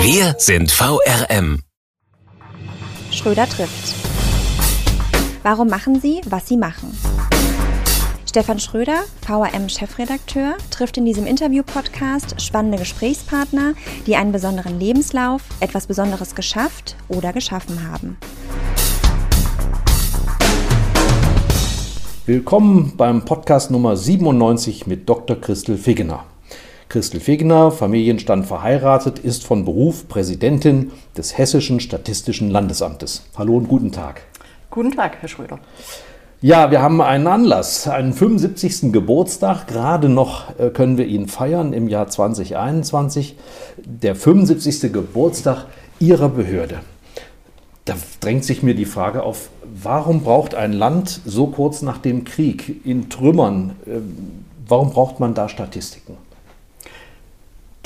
Wir sind VRM. Schröder trifft. Warum machen Sie, was Sie machen? Stefan Schröder, VRM-Chefredakteur, trifft in diesem Interview-Podcast spannende Gesprächspartner, die einen besonderen Lebenslauf, etwas Besonderes geschafft oder geschaffen haben. Willkommen beim Podcast Nummer 97 mit Dr. Christel Figgener. Christel Fegner, Familienstand verheiratet, ist von Beruf Präsidentin des Hessischen Statistischen Landesamtes. Hallo und guten Tag. Guten Tag, Herr Schröder. Ja, wir haben einen Anlass, einen 75. Geburtstag. Gerade noch äh, können wir ihn feiern im Jahr 2021. Der 75. Geburtstag Ihrer Behörde. Da drängt sich mir die Frage auf, warum braucht ein Land so kurz nach dem Krieg in Trümmern, äh, warum braucht man da Statistiken?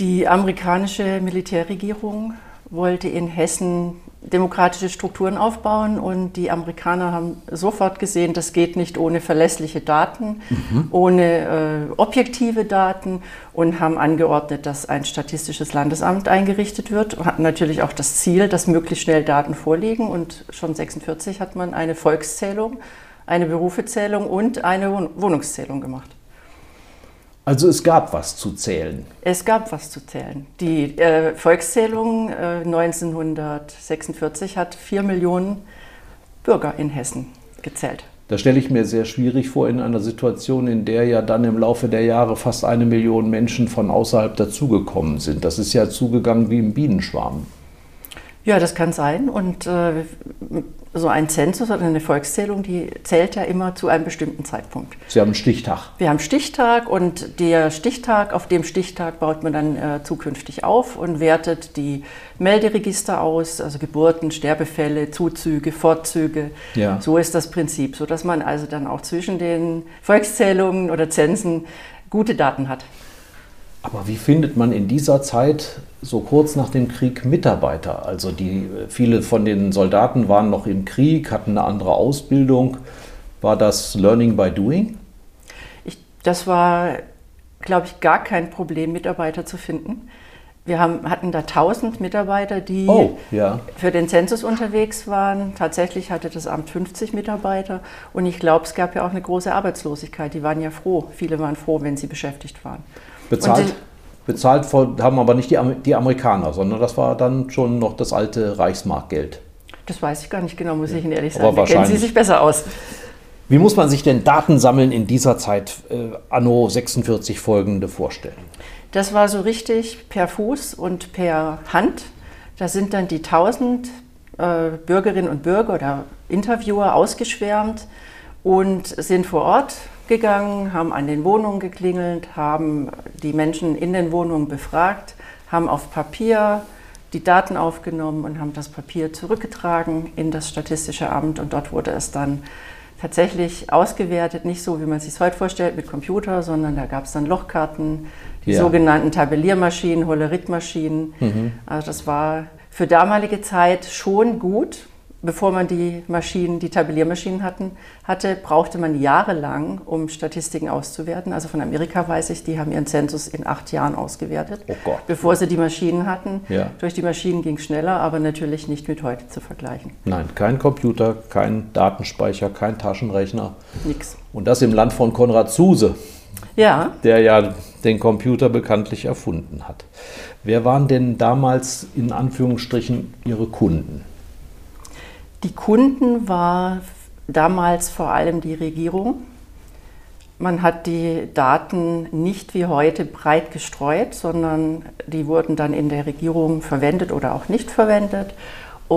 Die amerikanische Militärregierung wollte in Hessen demokratische Strukturen aufbauen und die Amerikaner haben sofort gesehen, das geht nicht ohne verlässliche Daten, mhm. ohne äh, objektive Daten und haben angeordnet, dass ein statistisches Landesamt eingerichtet wird und hatten natürlich auch das Ziel, dass möglichst schnell Daten vorliegen und schon 46 hat man eine Volkszählung, eine Berufezählung und eine Wohnungszählung gemacht. Also es gab was zu zählen. Es gab was zu zählen. Die äh, Volkszählung äh, 1946 hat vier Millionen Bürger in Hessen gezählt. Das stelle ich mir sehr schwierig vor in einer Situation, in der ja dann im Laufe der Jahre fast eine Million Menschen von außerhalb dazugekommen sind. Das ist ja zugegangen wie im Bienenschwarm. Ja, das kann sein. Und äh, so ein Zensus oder eine Volkszählung, die zählt ja immer zu einem bestimmten Zeitpunkt. Sie haben einen Stichtag. Wir haben Stichtag und der Stichtag, auf dem Stichtag baut man dann äh, zukünftig auf und wertet die Melderegister aus, also Geburten, Sterbefälle, Zuzüge, Fortzüge. Ja. So ist das Prinzip, sodass man also dann auch zwischen den Volkszählungen oder Zensen gute Daten hat. Aber wie findet man in dieser Zeit so kurz nach dem Krieg Mitarbeiter? Also die, viele von den Soldaten waren noch im Krieg, hatten eine andere Ausbildung. War das Learning by Doing? Ich, das war, glaube ich, gar kein Problem, Mitarbeiter zu finden. Wir haben, hatten da 1000 Mitarbeiter, die oh, ja. für den Zensus unterwegs waren. Tatsächlich hatte das Amt 50 Mitarbeiter. Und ich glaube, es gab ja auch eine große Arbeitslosigkeit. Die waren ja froh. Viele waren froh, wenn sie beschäftigt waren. Bezahlt, bezahlt haben aber nicht die, die Amerikaner, sondern das war dann schon noch das alte Reichsmarkgeld. Das weiß ich gar nicht genau, muss ich Ihnen ehrlich sagen. Da kennen Sie sich besser aus. Wie muss man sich denn Datensammeln in dieser Zeit äh, anno 46 folgende vorstellen? Das war so richtig per Fuß und per Hand. Da sind dann die 1000 äh, Bürgerinnen und Bürger oder Interviewer ausgeschwärmt und sind vor Ort gegangen, haben an den Wohnungen geklingelt, haben die Menschen in den Wohnungen befragt, haben auf Papier die Daten aufgenommen und haben das Papier zurückgetragen in das Statistische Amt und dort wurde es dann tatsächlich ausgewertet, nicht so wie man es sich heute vorstellt mit Computer, sondern da gab es dann Lochkarten, die ja. sogenannten Tabelliermaschinen, Holleritmaschinen. Mhm. Also das war für damalige Zeit schon gut, bevor man die Maschinen, die Tabelliermaschinen hatten, hatte, brauchte man jahrelang, um Statistiken auszuwerten. Also von Amerika weiß ich, die haben ihren Zensus in acht Jahren ausgewertet, oh Gott. bevor sie die Maschinen hatten. Ja. Durch die Maschinen ging es schneller, aber natürlich nicht mit heute zu vergleichen. Nein, kein Computer, kein Datenspeicher, kein Taschenrechner. Nix. Und das im Land von Konrad Zuse. Ja. Der ja den Computer bekanntlich erfunden hat. Wer waren denn damals in Anführungsstrichen Ihre Kunden? Die Kunden war damals vor allem die Regierung. Man hat die Daten nicht wie heute breit gestreut, sondern die wurden dann in der Regierung verwendet oder auch nicht verwendet.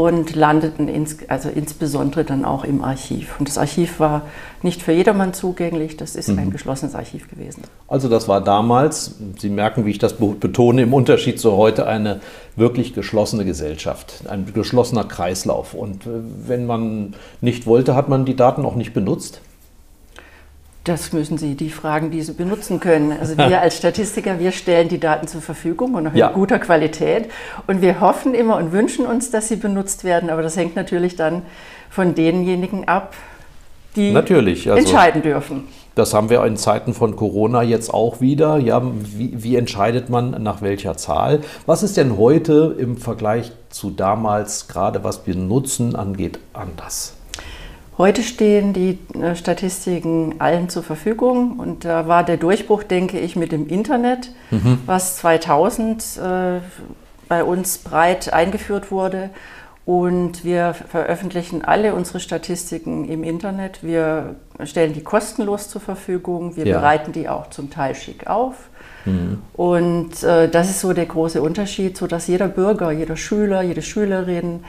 Und landeten ins, also insbesondere dann auch im Archiv. Und das Archiv war nicht für jedermann zugänglich, das ist mhm. ein geschlossenes Archiv gewesen. Also das war damals, Sie merken, wie ich das betone, im Unterschied zu heute eine wirklich geschlossene Gesellschaft, ein geschlossener Kreislauf. Und äh, wenn man nicht wollte, hat man die Daten auch nicht benutzt? Das müssen Sie die fragen, die Sie benutzen können. Also wir als Statistiker, wir stellen die Daten zur Verfügung und auch in ja. guter Qualität. Und wir hoffen immer und wünschen uns, dass sie benutzt werden. Aber das hängt natürlich dann von denjenigen ab, die natürlich, also entscheiden dürfen. Das haben wir in Zeiten von Corona jetzt auch wieder. Ja, wie, wie entscheidet man nach welcher Zahl? Was ist denn heute im Vergleich zu damals, gerade was wir nutzen angeht, anders? Heute stehen die äh, Statistiken allen zur Verfügung und da war der Durchbruch, denke ich, mit dem Internet, mhm. was 2000 äh, bei uns breit eingeführt wurde. Und wir veröffentlichen alle unsere Statistiken im Internet. Wir stellen die kostenlos zur Verfügung. Wir ja. bereiten die auch zum Teil schick auf. Mhm. Und äh, das ist so der große Unterschied, sodass jeder Bürger, jeder Schüler, jede Schülerin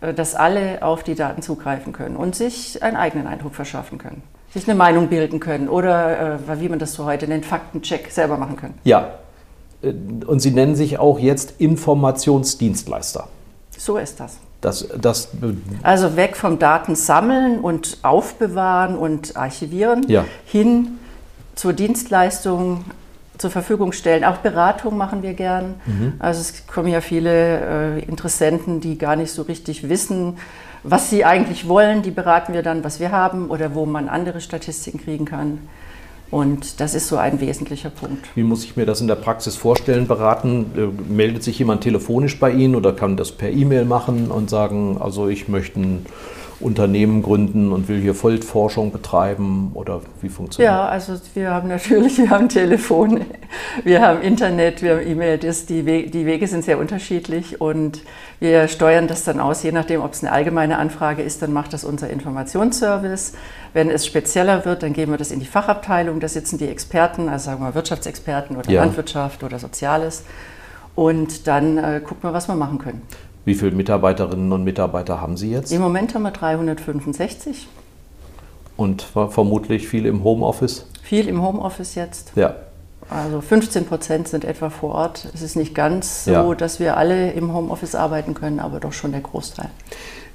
dass alle auf die Daten zugreifen können und sich einen eigenen Eindruck verschaffen können, sich eine Meinung bilden können oder, äh, wie man das so heute nennt, Faktencheck selber machen können. Ja, äh, und Sie nennen sich auch jetzt Informationsdienstleister. So ist das. Das, das also weg vom Datensammeln und Aufbewahren und Archivieren ja. hin zur Dienstleistung zur Verfügung stellen. Auch Beratung machen wir gern. Mhm. Also es kommen ja viele äh, Interessenten, die gar nicht so richtig wissen, was sie eigentlich wollen. Die beraten wir dann, was wir haben oder wo man andere Statistiken kriegen kann. Und das ist so ein wesentlicher Punkt. Wie muss ich mir das in der Praxis vorstellen, beraten? Äh, meldet sich jemand telefonisch bei Ihnen oder kann das per E-Mail machen und sagen, also ich möchte ein Unternehmen gründen und will hier Feldforschung betreiben oder wie funktioniert das? Ja, also wir haben natürlich, wir haben Telefone, wir haben Internet, wir haben E-Mail, die, Wege, die Wege sind sehr unterschiedlich und wir steuern das dann aus, je nachdem, ob es eine allgemeine Anfrage ist, dann macht das unser Informationsservice. Wenn es spezieller wird, dann geben wir das in die Fachabteilung, da sitzen die Experten, also sagen wir Wirtschaftsexperten oder ja. Landwirtschaft oder Soziales und dann äh, gucken wir, was wir machen können. Wie viele Mitarbeiterinnen und Mitarbeiter haben Sie jetzt? Im Moment haben wir 365. Und vermutlich viel im Homeoffice? Viel im Homeoffice jetzt. Ja. Also 15 Prozent sind etwa vor Ort. Es ist nicht ganz so, ja. dass wir alle im Homeoffice arbeiten können, aber doch schon der Großteil.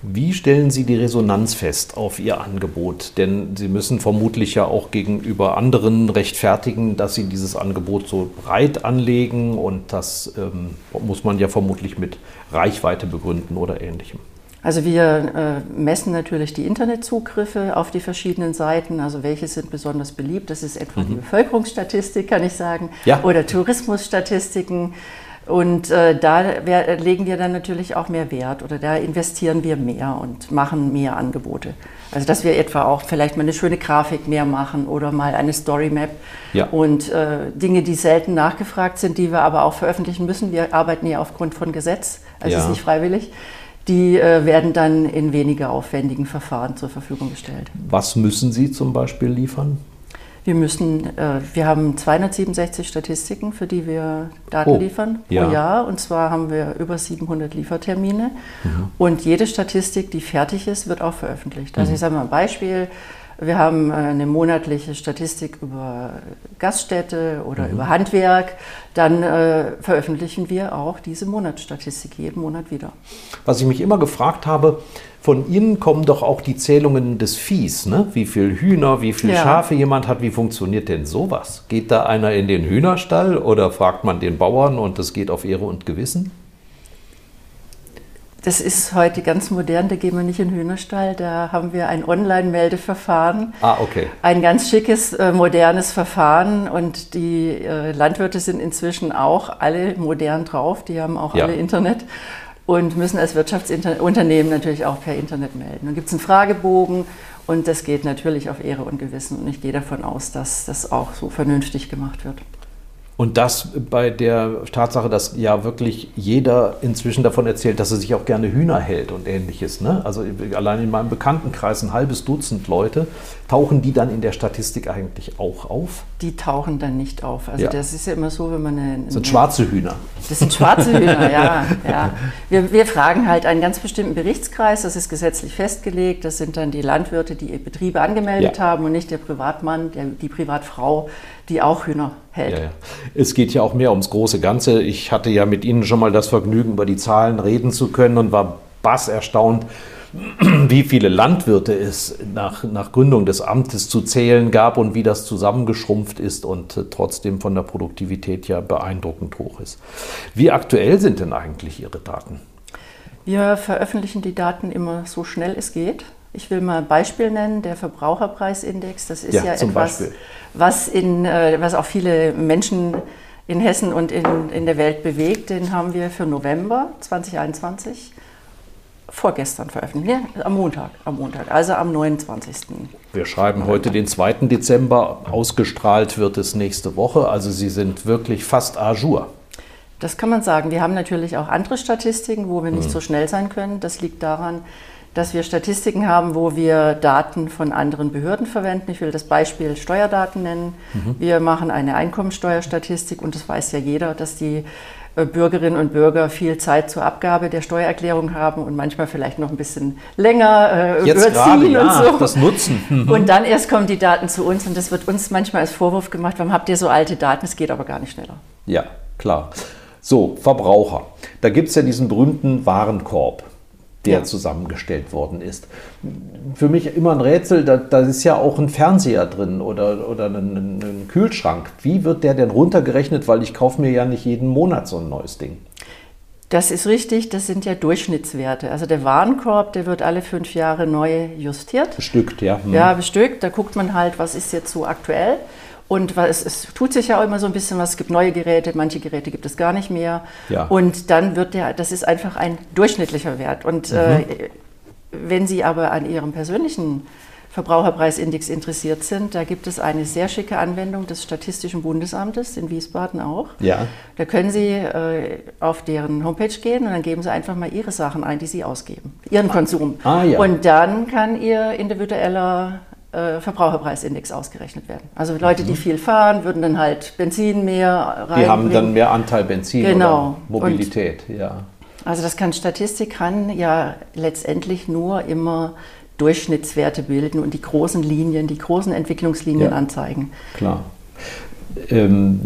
Wie stellen Sie die Resonanz fest auf Ihr Angebot? Denn Sie müssen vermutlich ja auch gegenüber anderen rechtfertigen, dass Sie dieses Angebot so breit anlegen und das ähm, muss man ja vermutlich mit Reichweite begründen oder ähnlichem. Also wir äh, messen natürlich die Internetzugriffe auf die verschiedenen Seiten, also welche sind besonders beliebt. Das ist etwa mhm. die Bevölkerungsstatistik, kann ich sagen, ja. oder Tourismusstatistiken. Und äh, da legen wir dann natürlich auch mehr Wert oder da investieren wir mehr und machen mehr Angebote. Also dass wir etwa auch vielleicht mal eine schöne Grafik mehr machen oder mal eine Story Map ja. und äh, Dinge, die selten nachgefragt sind, die wir aber auch veröffentlichen müssen. Wir arbeiten ja aufgrund von Gesetz, also ja. es ist nicht freiwillig. Die äh, werden dann in weniger aufwendigen Verfahren zur Verfügung gestellt. Was müssen Sie zum Beispiel liefern? Wir müssen, äh, wir haben 267 Statistiken, für die wir Daten oh, liefern pro ja. Jahr. Und zwar haben wir über 700 Liefertermine. Mhm. Und jede Statistik, die fertig ist, wird auch veröffentlicht. Also mhm. ich sage mal ein Beispiel. Wir haben äh, eine monatliche Statistik über Gaststätte oder mhm. über Handwerk. Dann äh, veröffentlichen wir auch diese Monatsstatistik jeden Monat wieder. Was ich mich immer gefragt habe, von Ihnen kommen doch auch die Zählungen des Viehs, ne? wie viel Hühner, wie viel ja. Schafe jemand hat. Wie funktioniert denn sowas? Geht da einer in den Hühnerstall oder fragt man den Bauern und das geht auf Ehre und Gewissen? Das ist heute ganz modern, da gehen wir nicht in den Hühnerstall, da haben wir ein Online-Meldeverfahren. Ah, okay. Ein ganz schickes, äh, modernes Verfahren und die äh, Landwirte sind inzwischen auch alle modern drauf, die haben auch ja. alle Internet und müssen als Wirtschaftsunternehmen natürlich auch per Internet melden. Dann gibt es einen Fragebogen und das geht natürlich auf Ehre und Gewissen und ich gehe davon aus, dass das auch so vernünftig gemacht wird. Und das bei der Tatsache, dass ja wirklich jeder inzwischen davon erzählt, dass er sich auch gerne Hühner hält und ähnliches. Ne? Also allein in meinem Bekanntenkreis ein halbes Dutzend Leute, tauchen die dann in der Statistik eigentlich auch auf? Die tauchen dann nicht auf. Also ja. das ist ja immer so, wenn man eine... Das sind schwarze Hühner. Das sind schwarze Hühner, ja. ja. Wir, wir fragen halt einen ganz bestimmten Berichtskreis, das ist gesetzlich festgelegt. Das sind dann die Landwirte, die Betriebe angemeldet ja. haben und nicht der Privatmann, der, die Privatfrau, die auch Hühner hält. Ja, ja. Es geht ja auch mehr ums große Ganze. Ich hatte ja mit Ihnen schon mal das Vergnügen, über die Zahlen reden zu können und war bass erstaunt, wie viele Landwirte es nach, nach Gründung des Amtes zu zählen gab und wie das zusammengeschrumpft ist und äh, trotzdem von der Produktivität ja beeindruckend hoch ist. Wie aktuell sind denn eigentlich Ihre Daten? Wir veröffentlichen die Daten immer so schnell es geht. Ich will mal ein Beispiel nennen, der Verbraucherpreisindex. Das ist ja, ja etwas, was, in, äh, was auch viele Menschen in Hessen und in, in der Welt bewegt. Den haben wir für November 2021 vorgestern veröffentlicht, ja, am Montag, am Montag, also am 29. Wir schreiben heute den 2. Dezember, ausgestrahlt wird es nächste Woche, also Sie sind wirklich fast à jour. Das kann man sagen. Wir haben natürlich auch andere Statistiken, wo wir nicht hm. so schnell sein können. Das liegt daran, dass wir Statistiken haben, wo wir Daten von anderen Behörden verwenden. Ich will das Beispiel Steuerdaten nennen. Mhm. Wir machen eine Einkommensteuerstatistik und das weiß ja jeder, dass die äh, Bürgerinnen und Bürger viel Zeit zur Abgabe der Steuererklärung haben und manchmal vielleicht noch ein bisschen länger äh, Jetzt überziehen gerade, ja, und so. Das nutzen. Mhm. Und dann erst kommen die Daten zu uns und das wird uns manchmal als Vorwurf gemacht, warum habt ihr so alte Daten? Es geht aber gar nicht schneller. Ja, klar. So, Verbraucher. Da gibt es ja diesen berühmten Warenkorb der ja. zusammengestellt worden ist. Für mich immer ein Rätsel, da, da ist ja auch ein Fernseher drin oder, oder ein, ein, Kühlschrank. Wie wird der denn runtergerechnet? Weil ich kaufe mir ja nicht jeden Monat so ein neues Ding. Das ist richtig, das sind ja Durchschnittswerte. Also der Warenkorb, der wird alle fünf Jahre neu justiert. Bestückt, ja. Hm. Ja, bestückt. Da guckt man halt, was ist jetzt so aktuell. Und es, es, tut sich ja auch immer so ein bisschen was. Es gibt neue Geräte, manche Geräte gibt es gar nicht mehr. Ja. Und dann wird der, das ist einfach ein durchschnittlicher Wert. Und mhm. äh, wenn Sie aber an Ihrem persönlichen Verbraucherpreisindex interessiert sind, da gibt es eine sehr schicke Anwendung des Statistischen Bundesamtes in Wiesbaden auch. Ja. Da können Sie äh, auf deren Homepage gehen und dann geben Sie einfach mal Ihre Sachen ein, die Sie ausgeben, Ihren Konsum. Ah, ja. Und dann kann Ihr individueller äh, Verbraucherpreisindex ausgerechnet werden. Also Leute, die mhm. viel fahren, würden dann halt Benzin mehr rein. Die haben dann mehr Anteil Benzin genau. oder Mobilität, Und ja. Also das kann Statistik kann ja letztendlich nur immer Durchschnittswerte bilden und die großen Linien, die großen Entwicklungslinien ja, anzeigen. Klar. Ähm,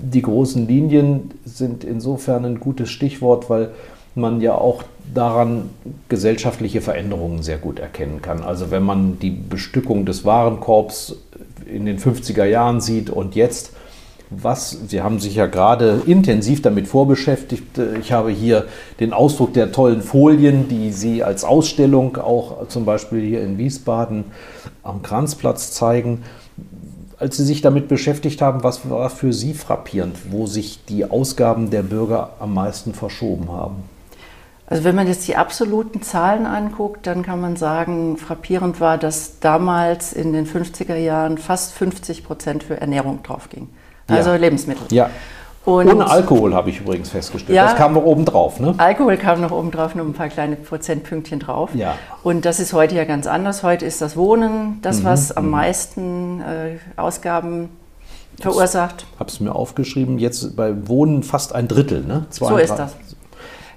die großen Linien sind insofern ein gutes Stichwort, weil man ja auch daran gesellschaftliche Veränderungen sehr gut erkennen kann. Also wenn man die Bestückung des Warenkorbs in den 50er Jahren sieht und jetzt, was, Sie haben sich ja gerade intensiv damit vorbeschäftigt. Ich habe hier den Ausdruck der tollen Folien, die Sie als Ausstellung auch zum Beispiel hier in Wiesbaden am Kranzplatz zeigen. Als Sie sich damit beschäftigt haben, was war für Sie frappierend, wo sich die Ausgaben der Bürger am meisten verschoben haben? Also wenn man jetzt die absoluten Zahlen anguckt, dann kann man sagen, frappierend war, dass damals in den 50er Jahren fast 50 Prozent für Ernährung draufging. Also ja. Lebensmittel. Ja. Und Ohne Alkohol habe ich übrigens festgestellt. Ja, das kam noch oben drauf, ne? Alkohol kam noch oben drauf, nur ein paar kleine Prozentpünktchen drauf. Ja. Und das ist heute ja ganz anders. Heute ist das Wohnen das, mhm. was am mhm. meisten äh, Ausgaben verursacht. Ich habe es mir aufgeschrieben. Jetzt bei Wohnen fast ein Drittel, ne? so ist das.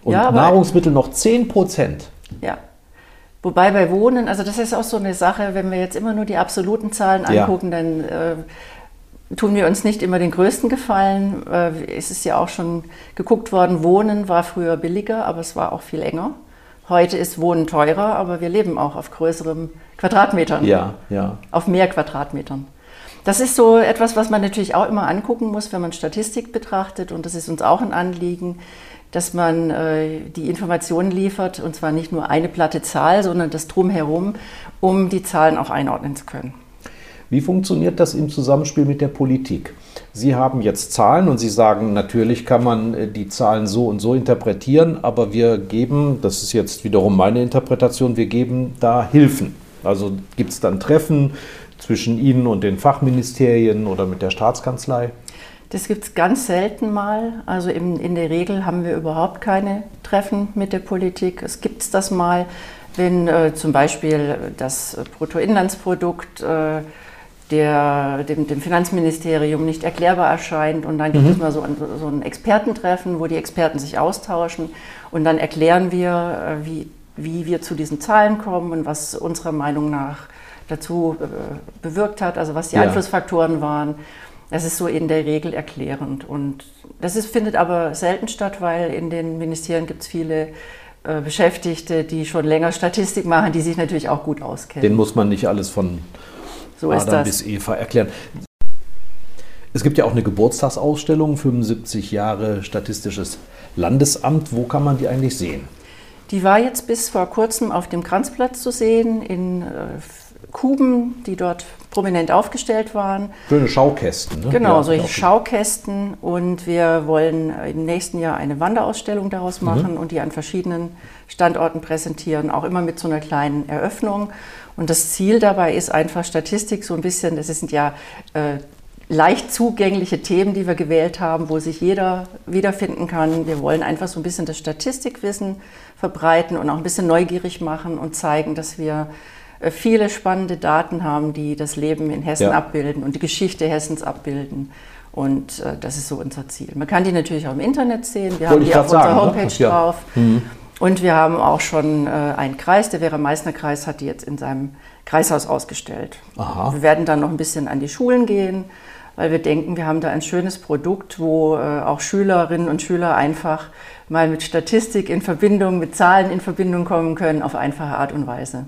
Und ja, Nahrungsmittel noch 10 Prozent. Ja. Wobei bei Wohnen, also das ist auch so eine Sache, wenn wir jetzt immer nur die absoluten Zahlen angucken, ja. dann äh, tun wir uns nicht immer den größten Gefallen. Äh, es ist ja auch schon geguckt worden, Wohnen war früher billiger, aber es war auch viel enger. Heute ist Wohnen teurer, aber wir leben auch auf größeren Quadratmetern. Ja, ja. Auf mehr Quadratmetern. Das ist so etwas, was man natürlich auch immer angucken muss, wenn man Statistik betrachtet. Und das ist uns auch ein Anliegen, dass man äh, die Informationen liefert, und zwar nicht nur eine platte Zahl, sondern das drumherum, um die Zahlen auch einordnen zu können. Wie funktioniert das im Zusammenspiel mit der Politik? Sie haben jetzt Zahlen und Sie sagen, natürlich kann man äh, die Zahlen so und so interpretieren, aber wir geben, das ist jetzt wiederum meine Interpretation, wir geben da Hilfen. Also gibt es dann Treffen zwischen Ihnen und den Fachministerien oder mit der Staatskanzlei? Das gibt es ganz selten mal. Also in, in der Regel haben wir überhaupt keine Treffen mit der Politik. Es gibt das mal, wenn äh, zum Beispiel das Bruttoinlandsprodukt äh, der, dem, dem, Finanzministerium nicht erklärbar erscheint und dann gibt mhm. es mal so ein, so ein, Expertentreffen, wo die Experten sich austauschen und dann erklären wir, äh, wie, wie wir zu diesen Zahlen kommen und was unserer Meinung nach dazu äh, bewirkt hat, also was die ja. Einflussfaktoren waren. Das ist so in der Regel erklärend. Und das ist, findet aber selten statt, weil in den Ministerien gibt es viele äh, Beschäftigte, die schon länger Statistik machen, die sich natürlich auch gut auskennen. Den muss man nicht alles von so Adam bis Eva erklären. Es gibt ja auch eine Geburtstagsausstellung, 75 Jahre Statistisches Landesamt. Wo kann man die eigentlich sehen? Die war jetzt bis vor kurzem auf dem Kranzplatz zu sehen, in äh, Kuben, die dort prominent aufgestellt waren. Schöne Schaukästen. Ne? Genau, ja, solche Schaukästen. Und wir wollen im nächsten Jahr eine Wanderausstellung daraus mhm. machen mhm. und die an verschiedenen Standorten präsentieren, auch immer mit so einer kleinen Eröffnung. Und das Ziel dabei ist einfach Statistik so ein bisschen, das sind ja äh, leicht zugängliche Themen, die wir gewählt haben, wo sich jeder wiederfinden kann. Wir wollen einfach so ein bisschen das Statistikwissen verbreiten und auch ein bisschen neugierig machen und zeigen, dass wir viele spannende Daten haben, die das Leben in Hessen ja. abbilden und die Geschichte Hessens abbilden. Und äh, das ist so unser Ziel. Man kann die natürlich auch im Internet sehen. Wir Wollte haben die auf unserer ne? Homepage ne? drauf. Mhm. Und wir haben auch schon äh, einen Kreis, der Werra-Meißner-Kreis hat die jetzt in seinem Kreishaus ausgestellt. Aha. Wir werden dann noch ein bisschen an die Schulen gehen, weil wir denken, wir haben da ein schönes Produkt, wo äh, auch Schülerinnen und Schüler einfach mal mit Statistik in Verbindung, mit Zahlen in Verbindung kommen können, auf einfache Art und Weise.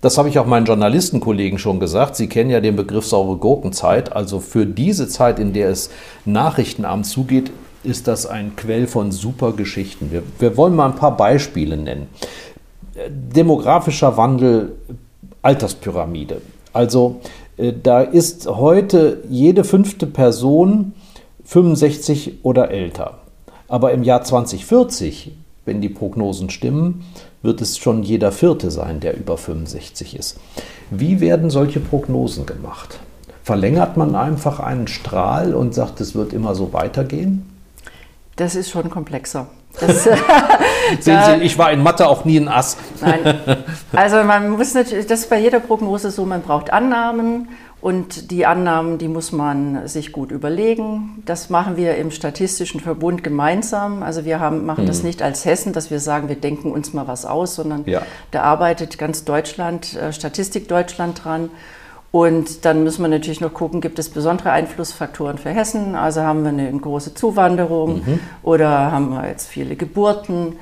Das habe ich auch meinen Journalistenkollegen schon gesagt. Sie kennen ja den Begriff saure Gurkenzeit. Also für diese Zeit, in der es Nachrichtenabend zugeht, ist das ein Quell von super Geschichten. Wir, wir wollen mal ein paar Beispiele nennen. Demografischer Wandel, Alterspyramide. Also äh, da ist heute jede fünfte Person 65 oder älter. Aber im Jahr 2040, wenn die Prognosen stimmen, wird es schon jeder Vierte sein, der über 65 ist. Wie werden solche Prognosen gemacht? Verlängert man einfach einen Strahl und sagt, es wird immer so weitergehen? Das ist schon komplexer. Das, Sehen Sie, ich war in Mathe auch nie ein Ass. Nein. Also man muss natürlich, das ist bei jeder Prognose so, man braucht Annahmen und die Annahmen, die muss man sich gut überlegen. Das machen wir im Statistischen Verbund gemeinsam. Also wir haben, machen mhm. das nicht als Hessen, dass wir sagen, wir denken uns mal was aus, sondern ja. da arbeitet ganz Deutschland, äh, Statistik Deutschland dran. Und dann müssen wir natürlich noch gucken, gibt es besondere Einflussfaktoren für Hessen? Also haben wir eine große Zuwanderung mhm. oder haben wir jetzt viele Geburten?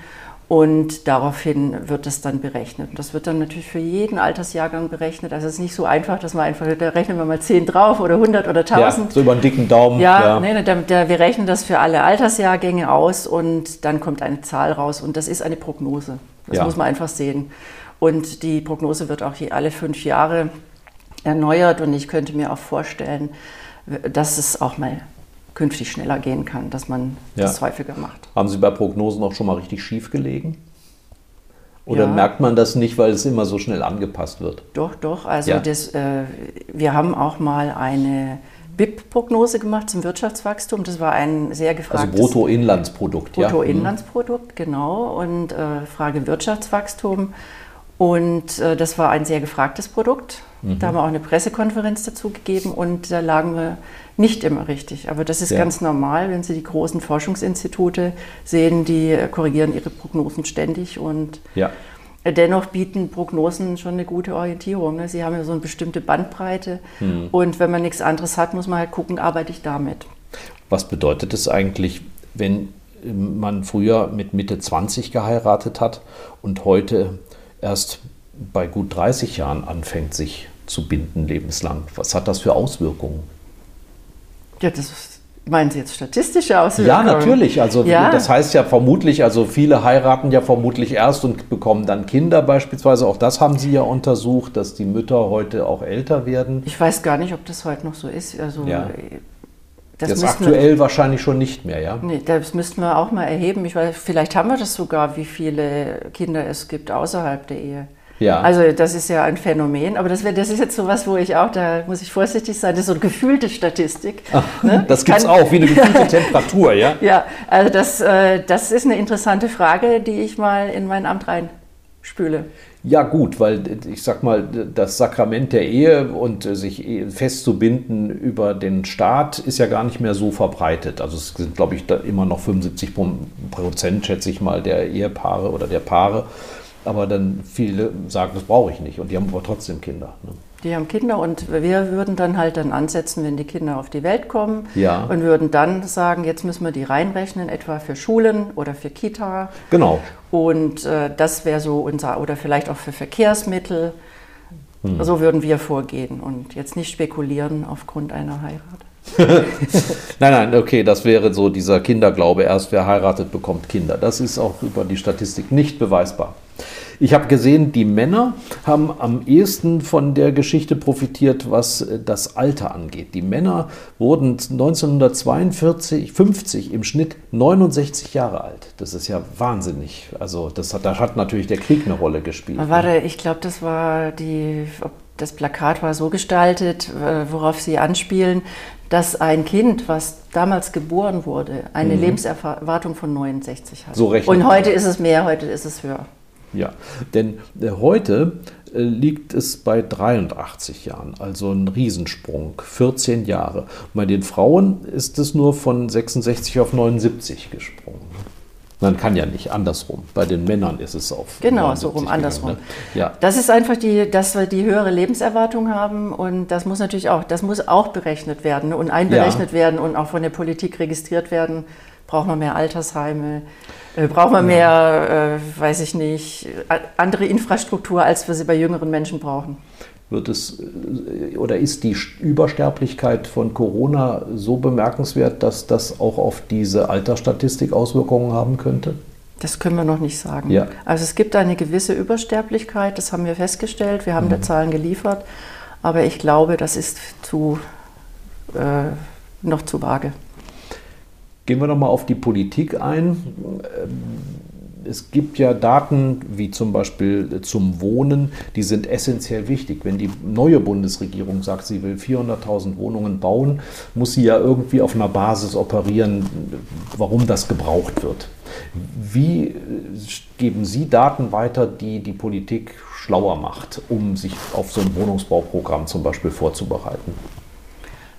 Und daraufhin wird es dann berechnet. Und das wird dann natürlich für jeden Altersjahrgang berechnet. Also es ist nicht so einfach, dass man einfach, da rechnen wir mal 10 drauf oder 100 oder 1000. Ja, so über einen dicken Daumen. Ja, ja. Nee, da, da, wir rechnen das für alle Altersjahrgänge aus und dann kommt eine Zahl raus. Und das ist eine Prognose. Das ja. muss man einfach sehen. Und die Prognose wird auch je alle fünf Jahre erneuert. Und ich könnte mir auch vorstellen, dass es auch mal künftig schneller gehen kann, dass man ja. das häufiger macht. Haben Sie bei Prognosen auch schon mal richtig schief gelegen? Oder ja. merkt man das nicht, weil es immer so schnell angepasst wird? Doch, doch. Also ja. das, äh, wir haben auch mal eine BIP-Prognose gemacht zum Wirtschaftswachstum. Das war ein sehr gefragtes... Also Bruttoinlandsprodukt, ja. Bruttoinlandsprodukt, mhm. genau. Und äh, Frage Wirtschaftswachstum. Und äh, das war ein sehr gefragtes Produkt. Mhm. Da haben wir auch eine Pressekonferenz dazu gegeben und da lagen wir nicht immer richtig. Aber das ist ja. ganz normal, wenn Sie die großen Forschungsinstitute sehen, die korrigieren ihre Prognosen ständig und ja. dennoch bieten Prognosen schon eine gute Orientierung. Ne? Sie haben ja so eine bestimmte Bandbreite mhm. und wenn man nichts anderes hat, muss man halt gucken, arbeite ich damit. Was bedeutet es eigentlich, wenn man früher mit Mitte 20 geheiratet hat und heute erst bei gut 30 Jahren anfängt, sich zu binden lebenslang. Was hat das für Auswirkungen? Ja, das meinen Sie jetzt statistische Auswirkungen? Ja, natürlich. Also ja. das heißt ja vermutlich, also viele heiraten ja vermutlich erst und bekommen dann Kinder beispielsweise. Auch das haben Sie ja untersucht, dass die Mütter heute auch älter werden. Ich weiß gar nicht, ob das heute noch so ist. Also ja. Das, das aktuell wir, wahrscheinlich schon nicht mehr, ja? Nee, das müssten wir auch mal erheben. Ich weiß, vielleicht haben wir das sogar, wie viele Kinder es gibt außerhalb der Ehe. Ja. Also das ist ja ein Phänomen, aber das, wär, das ist jetzt so was, wo ich auch, da muss ich vorsichtig sein, das ist so eine gefühlte Statistik. Ach, ne? Das gibt es auch, wie eine gefühlte Temperatur, ja? Ja, also das, äh, das ist eine interessante Frage, die ich mal in mein Amt reinspüle. Ja gut, weil ich sag mal, das Sakrament der Ehe und sich festzubinden über den Staat ist ja gar nicht mehr so verbreitet. Also es sind, glaube ich, immer noch 75 Prozent, schätze ich mal, der Ehepaare oder der Paare. Aber dann viele sagen, das brauche ich nicht und die haben aber trotzdem Kinder. Ne? Die haben Kinder und wir würden dann halt dann ansetzen, wenn die Kinder auf die Welt kommen ja. und würden dann sagen, jetzt müssen wir die reinrechnen, etwa für Schulen oder für Kita. Genau. Und äh, das wäre so unser, oder vielleicht auch für Verkehrsmittel. Hm. So würden wir vorgehen und jetzt nicht spekulieren aufgrund einer Heirat. nein, nein, okay, das wäre so dieser Kinderglaube, erst wer heiratet, bekommt Kinder. Das ist auch über die Statistik nicht beweisbar. Ich habe gesehen, die Männer haben am ehesten von der Geschichte profitiert, was äh, das Alter angeht. Die Männer wurden 1942, 50 im Schnitt 69 Jahre alt. Das ist ja wahnsinnig. Also das hat, da hat natürlich der Krieg eine Rolle gespielt. Warte, ne? ich glaube, das war die, das Plakat war so gestaltet, äh, worauf Sie anspielen, dass ein Kind, was damals geboren wurde, eine mhm. Lebenserwartung von 69 hat. So Und heute ist es mehr, heute ist es höher. Ja, denn äh, heute äh, liegt es bei 83 Jahren, also ein Riesensprung, 14 Jahre. Bei den Frauen ist es nur von 66 auf 79 gesprungen. Man kann ja nicht andersrum. Bei den Männern ist es auf. Genau, so rum, andersrum. Ne? Ja. Das ist einfach die, dass wir die höhere Lebenserwartung haben und das muss natürlich auch, das muss auch berechnet werden und einberechnet ja. werden und auch von der Politik registriert werden. Braucht man mehr Altersheime? Äh, braucht man mehr, äh, weiß ich nicht, andere Infrastruktur, als wir sie bei jüngeren Menschen brauchen? Wird es äh, oder ist die Übersterblichkeit von Corona so bemerkenswert, dass das auch auf diese Altersstatistik Auswirkungen haben könnte? Das können wir noch nicht sagen. Ja. Also es gibt eine gewisse Übersterblichkeit, das haben wir festgestellt, wir haben mhm. da Zahlen geliefert, aber ich glaube, das ist zu, äh, noch zu vage. Gehen wir nochmal auf die Politik ein. Es gibt ja Daten wie zum Beispiel zum Wohnen, die sind essentiell wichtig. Wenn die neue Bundesregierung sagt, sie will 400.000 Wohnungen bauen, muss sie ja irgendwie auf einer Basis operieren, warum das gebraucht wird. Wie geben Sie Daten weiter, die die Politik schlauer macht, um sich auf so ein Wohnungsbauprogramm zum Beispiel vorzubereiten?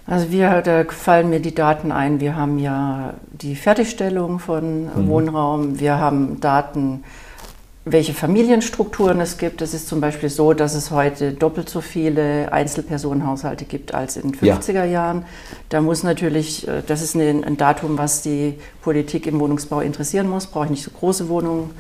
Also wir, da fallen mir die Daten ein. Wir haben ja die Fertigstellung von mhm. Wohnraum. Wir haben Daten, welche Familienstrukturen es gibt. Es ist zum Beispiel so, dass es heute doppelt so viele Einzelpersonenhaushalte gibt als in den 50er ja. Jahren. Da muss natürlich, äh, das ist ein, ein Datum, was die Politik im Wohnungsbau interessieren muss. Brauche ich nicht so große Wohnungen.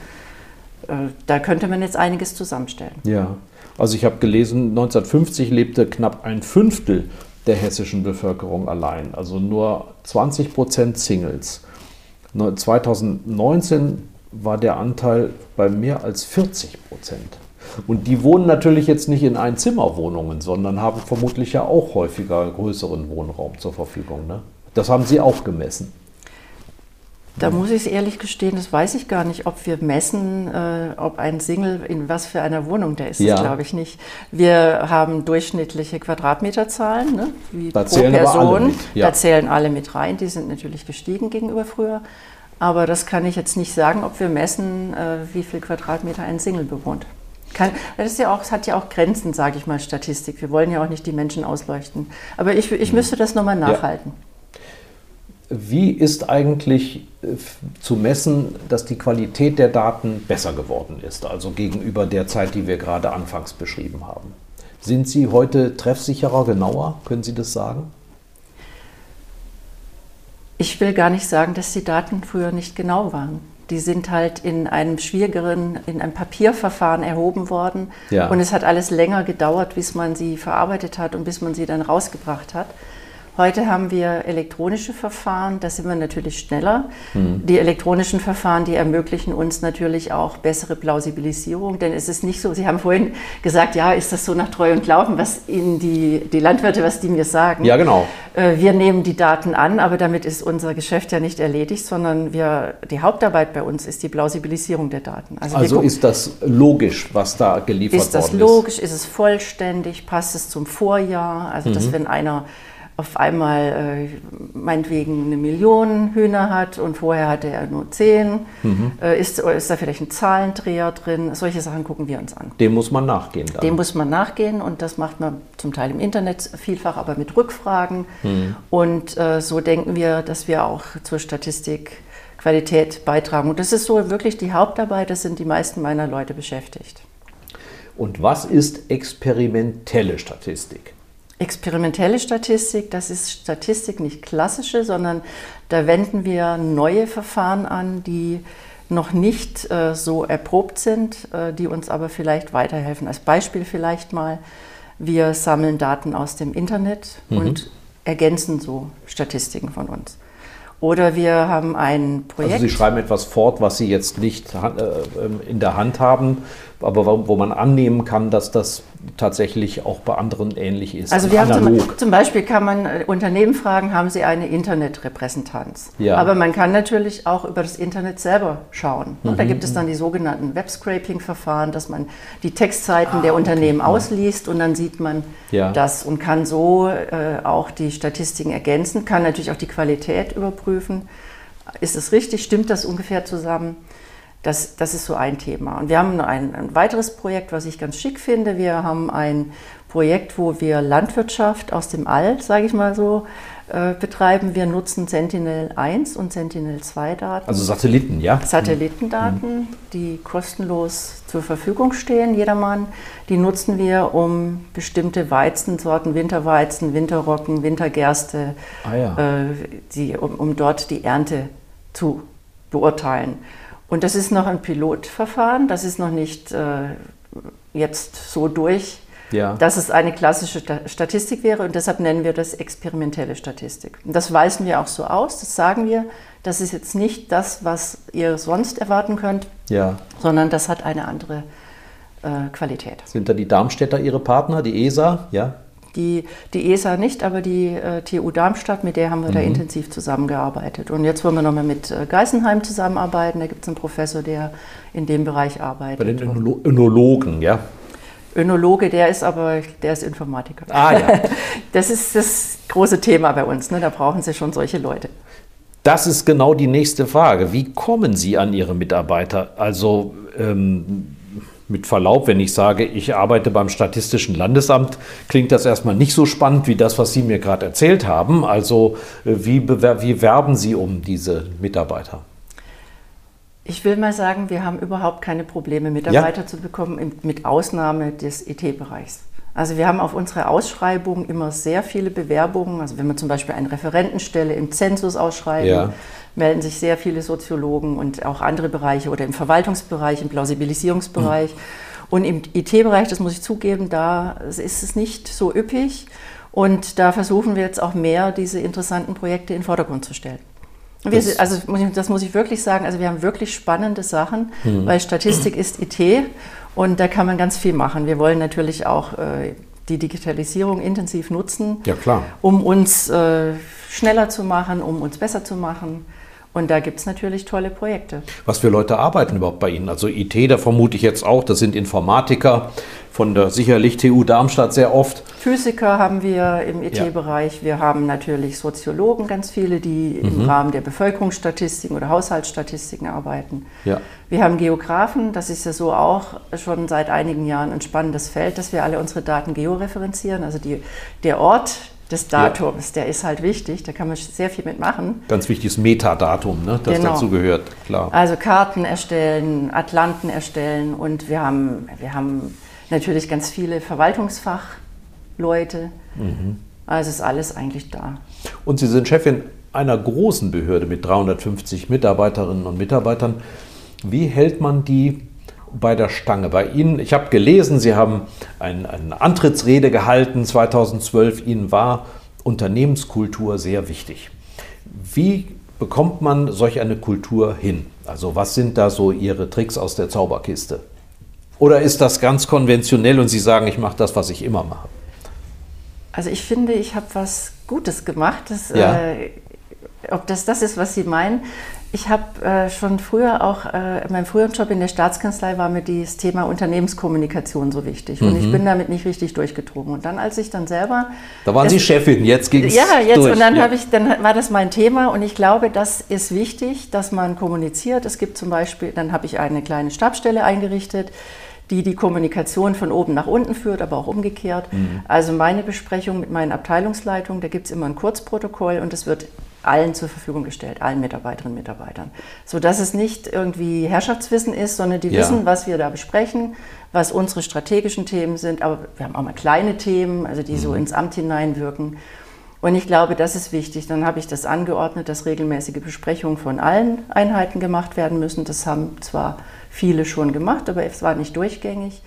Äh, da könnte man jetzt einiges zusammenstellen. Ja, also ich habe gelesen, 1950 lebte knapp ein Fünftel der hessischen Bevölkerung allein. Also nur 20 Prozent Singles. 2019 war der Anteil bei mehr als 40 Prozent. Und die wohnen natürlich jetzt nicht in Einzimmerwohnungen, sondern haben vermutlich ja auch häufiger größeren Wohnraum zur Verfügung. Ne? Das haben Sie auch gemessen. Da muss ich es ehrlich gestehen, das weiß ich gar nicht, ob wir messen, äh, ob ein Single in was für einer Wohnung der ist. Ja. Das glaube ich nicht. Wir haben durchschnittliche Quadratmeterzahlen, ne, wie da pro Person. Ja. Da zählen alle mit rein. Die sind natürlich gestiegen gegenüber früher. Aber das kann ich jetzt nicht sagen, ob wir messen, äh, wie viel Quadratmeter ein Single bewohnt. Kann, das ist ja auch, es hat ja auch Grenzen, sage ich mal, Statistik. Wir wollen ja auch nicht die Menschen ausleuchten. Aber ich, ich müsste das nochmal nachhalten. Ja. Wie ist eigentlich äh, zu messen, dass die Qualität der Daten besser geworden ist, also gegenüber der Zeit, die wir gerade anfangs beschrieben haben? Sind sie heute treffsicherer, genauer? Können Sie das sagen? Ich will gar nicht sagen, dass die Daten früher nicht genau waren. Die sind halt in einem schwierigeren, in einem Papierverfahren erhoben worden. Ja. Und es hat alles länger gedauert, bis man sie verarbeitet hat und bis man sie dann rausgebracht hat. Heute haben wir elektronische Verfahren, da sind wir natürlich schneller. Mhm. Die elektronischen Verfahren, die ermöglichen uns natürlich auch bessere Plausibilisierung, denn es ist nicht so, Sie haben vorhin gesagt, ja, ist das so nach Treu und Glauben, was Ihnen die, die Landwirte, was die mir sagen. Ja, genau. Äh, wir nehmen die Daten an, aber damit ist unser Geschäft ja nicht erledigt, sondern wir, die Hauptarbeit bei uns ist die Plausibilisierung der Daten. Also, also ist das logisch, was da geliefert worden ist? Ist das logisch? Ist es vollständig? Passt es zum Vorjahr? Also, mhm. dass wenn einer auf einmal äh, meinetwegen eine Million Hühner hat und vorher hatte er nur zehn. Mhm. Äh, ist, ist da vielleicht ein Zahlendreher drin? Solche Sachen gucken wir uns an. Dem muss man nachgehen. Dann. Dem muss man nachgehen und das macht man zum Teil im Internet vielfach, aber mit Rückfragen. Mhm. Und äh, so denken wir, dass wir auch zur Statistik Qualität beitragen. Und das ist so wirklich die Hauptarbeit, das sind die meisten meiner Leute beschäftigt. Und was ist experimentelle Statistik? Experimentelle Statistik, das ist Statistik nicht klassische, sondern da wenden wir neue Verfahren an, die noch nicht äh, so erprobt sind, äh, die uns aber vielleicht weiterhelfen. Als Beispiel vielleicht mal, wir sammeln Daten aus dem Internet mhm. und ergänzen so Statistiken von uns. Oder wir haben ein Projekt. Also Sie schreiben etwas fort, was Sie jetzt nicht äh, ähm, in der Hand haben, aber wo man annehmen kann, dass das tatsächlich auch bei anderen ähnlich ist. Also wir haben zum, zum, Beispiel kann man äh, Unternehmen fragen, haben sie eine Internetrepräsentanz? Ja. Aber man kann natürlich auch über das Internet selber schauen. Mhm. Da gibt es dann die sogenannten Web-Scraping-Verfahren, dass man die Textseiten ah, der Unternehmen okay. ausliest und dann sieht man ja. das und kann so äh, auch die Statistiken ergänzen, kann natürlich auch die Qualität überprüfen. Ist es richtig? Stimmt das ungefähr zusammen? Das, das ist so ein Thema. Und wir haben ein, ein weiteres Projekt, was ich ganz schick finde. Wir haben ein Projekt, wo wir Landwirtschaft aus dem All, sage ich mal so, äh, betreiben. Wir nutzen Sentinel-1 und Sentinel-2-Daten. Also Satelliten, ja? Satellitendaten, mhm. die kostenlos zur Verfügung stehen, jedermann. Die nutzen wir, um bestimmte Weizensorten, Winterweizen, Winterrocken, Wintergerste, ah, ja. äh, die, um, um dort die Ernte zu beurteilen. Und das ist noch ein Pilotverfahren, das ist noch nicht äh, jetzt so durch, ja. dass es eine klassische Statistik wäre und deshalb nennen wir das experimentelle Statistik. Und das weisen wir auch so aus, das sagen wir, das ist jetzt nicht das, was ihr sonst erwarten könnt, ja. sondern das hat eine andere äh, Qualität. Sind da die Darmstädter Ihre Partner, die ESA? Ja. Die, die ESA nicht, aber die äh, TU Darmstadt, mit der haben wir mhm. da intensiv zusammengearbeitet. Und jetzt wollen wir nochmal mit äh, Geisenheim zusammenarbeiten. Da gibt es einen Professor, der in dem Bereich arbeitet. Bei den Önolo Önologen, ja? Önologe, der ist aber, der ist Informatiker. Ah ja. Das ist das große Thema bei uns. Ne? Da brauchen Sie schon solche Leute. Das ist genau die nächste Frage. Wie kommen Sie an Ihre Mitarbeiter? Also ähm, mit Verlaub, wenn ich sage, ich arbeite beim Statistischen Landesamt, klingt das erstmal nicht so spannend wie das, was Sie mir gerade erzählt haben. Also äh, wie, wie werben Sie um diese Mitarbeiter? Ich will mal sagen, wir haben überhaupt keine Probleme, Mitarbeiter ja. zu bekommen, mit Ausnahme des IT-Bereichs. Also wir haben auf unsere Ausschreibung immer sehr viele Bewerbungen. Also wenn wir zum Beispiel eine Referentenstelle im Zensus ausschreiben, ja melden sich sehr viele Soziologen und auch andere Bereiche oder im Verwaltungsbereich, im Plausibilisierungsbereich. Mhm. Und im IT-Bereich, das muss ich zugeben, da ist es nicht so üppig. Und da versuchen wir jetzt auch mehr, diese interessanten Projekte in den Vordergrund zu stellen. Wir, also das muss ich wirklich sagen, also wir haben wirklich spannende Sachen, mhm. weil Statistik ist IT und da kann man ganz viel machen. Wir wollen natürlich auch äh, die Digitalisierung intensiv nutzen, ja, um uns äh, schneller zu machen, um uns besser zu machen. Und da gibt es natürlich tolle Projekte. Was für Leute arbeiten überhaupt bei Ihnen? Also IT, da vermute ich jetzt auch, das sind Informatiker von der sicherlich TU Darmstadt sehr oft. Physiker haben wir im IT-Bereich. Ja. Wir haben natürlich Soziologen, ganz viele, die mhm. im Rahmen der Bevölkerungsstatistiken oder Haushaltsstatistiken arbeiten. Ja. Wir haben Geografen, das ist ja so auch schon seit einigen Jahren ein spannendes Feld, dass wir alle unsere Daten georeferenzieren. Also die, der Ort, des Datums, ja. der ist halt wichtig, da kann man sehr viel mitmachen. Ganz wichtiges Metadatum, ne, das genau. dazu gehört, klar. Also Karten erstellen, Atlanten erstellen und wir haben, wir haben natürlich ganz viele Verwaltungsfachleute. Mhm. Also ist alles eigentlich da. Und Sie sind Chefin einer großen Behörde mit 350 Mitarbeiterinnen und Mitarbeitern. Wie hält man die bei der Stange. Bei Ihnen, ich habe gelesen, Sie haben ein, eine Antrittsrede gehalten 2012. Ihnen war Unternehmenskultur sehr wichtig. Wie bekommt man solch eine Kultur hin? Also was sind da so Ihre Tricks aus der Zauberkiste? Oder ist das ganz konventionell und Sie sagen, ich mache das, was ich immer mache? Also ich finde, ich habe was Gutes gemacht. Das, Ja. äh, ob das das ist, was Sie meinen. Ich habe äh, schon früher auch, äh, in meinem früheren Job in der Staatskanzlei war mir das Thema Unternehmenskommunikation so wichtig. Und Mhm. ich bin damit nicht richtig durchgedrungen. Und dann, als ich dann selber Da waren Sie Chefin, jetzt ging es ja, jetzt durch. und dann ja. habe ich, dann war das mein Thema und ich glaube, das ist wichtig, dass man kommuniziert. Es gibt zum Beispiel, dann habe ich eine kleine Stabsstelle eingerichtet, die die Kommunikation von oben nach unten führt, aber auch umgekehrt. Mhm. Also meine Besprechung mit meinen Abteilungsleitungen, da gibt es immer ein Kurzprotokoll und es wird allen zur Verfügung gestellt, allen Mitarbeiterinnen und Mitarbeitern, sodass es nicht irgendwie Herrschaftswissen ist, sondern die Ja. wissen, was wir da besprechen, was unsere strategischen Themen sind. Aber wir haben auch mal kleine Themen, also die so ins Amt hineinwirken. Und ich glaube, das ist wichtig. Dann habe ich das angeordnet, dass regelmäßige Besprechungen von allen Einheiten gemacht werden müssen. Das haben zwar viele schon gemacht, aber es war nicht durchgängig.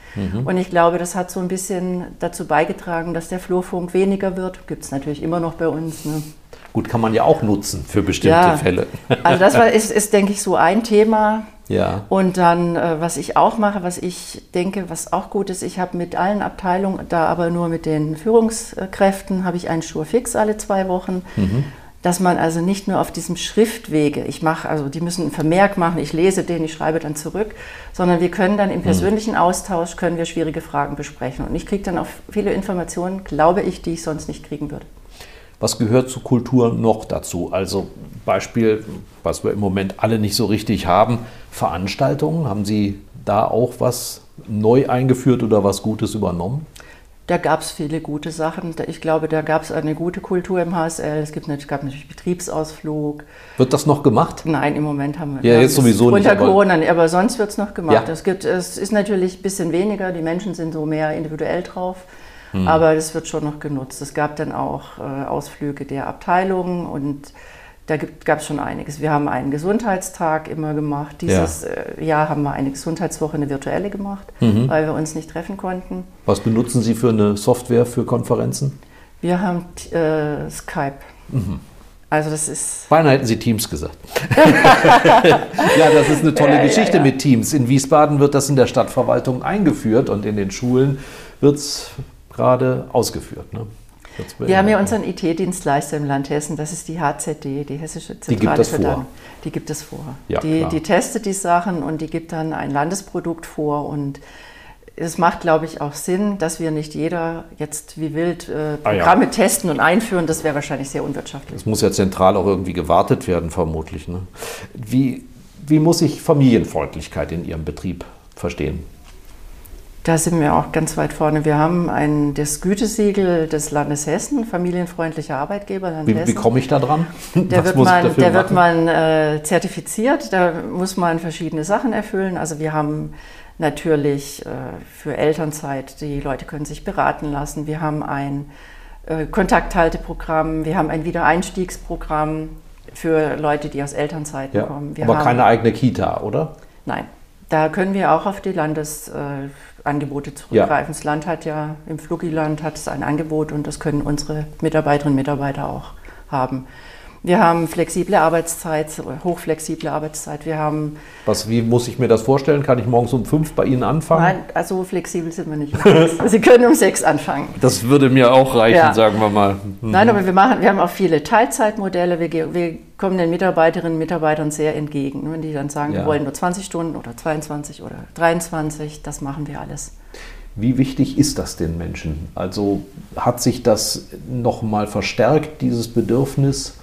Und ich glaube, das hat so ein bisschen dazu beigetragen, dass der Flurfunk weniger wird. Gibt es natürlich immer noch bei uns. Ne? Gut, kann man ja auch nutzen für bestimmte Fälle. Also das war, ist, ist, denke ich, so ein Thema. Ja. Und dann, äh, was ich auch mache, was ich denke, was auch gut ist, ich habe mit allen Abteilungen, da aber nur mit den Führungskräften, habe ich einen Schur fix alle zwei Wochen. Dass man also nicht nur auf diesem Schriftwege, ich mache, also die müssen einen Vermerk machen, ich lese den, ich schreibe dann zurück, sondern wir können dann im persönlichen Austausch, können wir schwierige Fragen besprechen. Und ich kriege dann auch viele Informationen, glaube ich, die ich sonst nicht kriegen würde. Was gehört zur Kultur noch dazu? Also Beispiel, was wir im Moment alle nicht so richtig haben, Veranstaltungen. Haben Sie da auch was neu eingeführt oder was Gutes übernommen? Da gab es viele gute Sachen. Ich glaube, da gab es eine gute Kultur im HSL. Es gibt, nat- gab natürlich Betriebsausflug. Wird das noch gemacht? Nein, im Moment haben wir Ja, jetzt sowieso es nicht, Unter aber- Corona, nicht, aber sonst wird es noch gemacht. Ja. Es, gibt, es ist natürlich ein bisschen weniger. Die Menschen sind so mehr individuell drauf. Hm. Aber das wird schon noch genutzt. Es gab dann auch äh, Ausflüge der Abteilungen und da gab es schon einiges. Wir haben einen Gesundheitstag immer gemacht. Dieses äh, Jahr haben wir eine Gesundheitswoche, eine virtuelle gemacht, Mhm. weil wir uns nicht treffen konnten. Was benutzen Sie für eine Software für Konferenzen? Wir haben äh, Skype. Mhm. Also das ist Beinahe hätten Sie Teams gesagt. ja, das ist eine tolle Geschichte mit Teams. In Wiesbaden wird das in der Stadtverwaltung eingeführt und in den Schulen wird es gerade ausgeführt. Ne? Wir haben ja unseren IT-Dienstleister im Land Hessen, das ist die HZD, die Hessische gibt Zentrale das für vor. Daten. Die gibt es vor. Ja, die, die testet die Sachen und die gibt dann ein Landesprodukt vor und es macht, glaube ich, auch Sinn, dass wir nicht jeder jetzt wie wild äh, Ah, ja. Programme testen und einführen. Das wäre wahrscheinlich sehr unwirtschaftlich. Es muss ja zentral auch irgendwie gewartet werden, vermutlich. Ne? Wie, wie muss ich Familienfreundlichkeit in Ihrem Betrieb verstehen? Da sind wir auch ganz weit vorne. Wir haben ein, das Gütesiegel des Landes Hessen, familienfreundlicher Arbeitgeber Land Wie, Hessen. wie komme ich da dran? Der Was wird man, der wird man äh, zertifiziert, da muss man verschiedene Sachen erfüllen. Also wir haben natürlich äh, für Elternzeit, die Leute können sich beraten lassen. Wir haben ein äh, Kontakthalteprogramm, wir haben ein Wiedereinstiegsprogramm für Leute, die aus Elternzeiten Ja, kommen. Wir aber haben, keine eigene Kita, oder? Nein, da können wir auch auf die Landesangebote äh, Angebote zurückgreifen. Das Land hat ja, im Flugiland hat es ein Angebot und das können unsere Mitarbeiterinnen und Mitarbeiter auch haben. Wir haben flexible Arbeitszeit, hochflexible Arbeitszeit. Wir haben, Was, wie muss ich mir das vorstellen? Kann ich morgens um fünf bei Ihnen anfangen? nein, also flexibel sind wir nicht. Sie können um sechs anfangen. Das würde mir auch reichen, Ja. sagen wir mal. Hm. Nein, aber wir, machen, wir haben auch viele Teilzeitmodelle. Wir, ge- wir kommen den Mitarbeiterinnen und Mitarbeitern sehr entgegen. Wenn die dann sagen, Ja. wir wollen nur 20 Stunden oder 22 oder 23, das machen wir alles. Wie wichtig ist das den Menschen? Also hat sich das nochmal verstärkt, dieses Bedürfnis,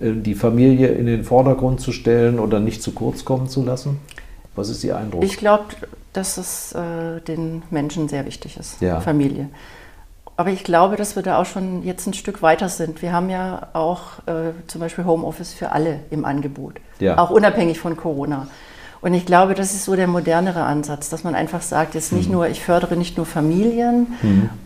äh, die Familie in den Vordergrund zu stellen oder nicht zu kurz kommen zu lassen? Was ist Ihr Eindruck? Ich glaube, dass es äh, den Menschen sehr wichtig ist, Ja. Familie. Aber ich glaube, dass wir da auch schon jetzt ein Stück weiter sind. Wir haben ja auch äh, zum Beispiel Homeoffice für alle im Angebot, Ja. auch unabhängig von Corona. Und ich glaube, das ist so der modernere Ansatz, dass man einfach sagt, jetzt Mhm. nicht nur, ich fördere nicht nur Familien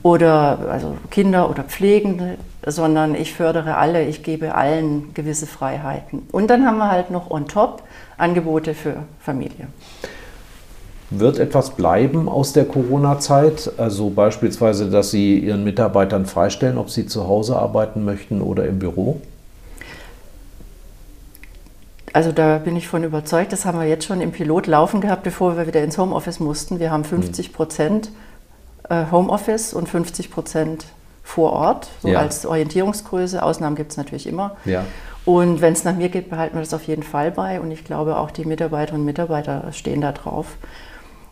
oder also Kinder oder Pflegende, sondern ich fördere alle, ich gebe allen gewisse Freiheiten. Und dann haben wir halt noch on top Angebote für Familie. Wird etwas bleiben aus der Corona-Zeit? Also beispielsweise, dass Sie Ihren Mitarbeitern freistellen, ob sie zu Hause arbeiten möchten oder im Büro? Also da bin ich von überzeugt, das haben wir jetzt schon im Pilot laufen gehabt, bevor wir wieder ins Homeoffice mussten. Wir haben 50 Prozent äh, Homeoffice und 50 Prozent vor Ort, so ja. als Orientierungsgröße. Ausnahmen gibt es natürlich immer. Ja. Und wenn es nach mir geht, behalten wir das auf jeden Fall bei. Und ich glaube, auch die Mitarbeiterinnen und Mitarbeiter stehen da drauf.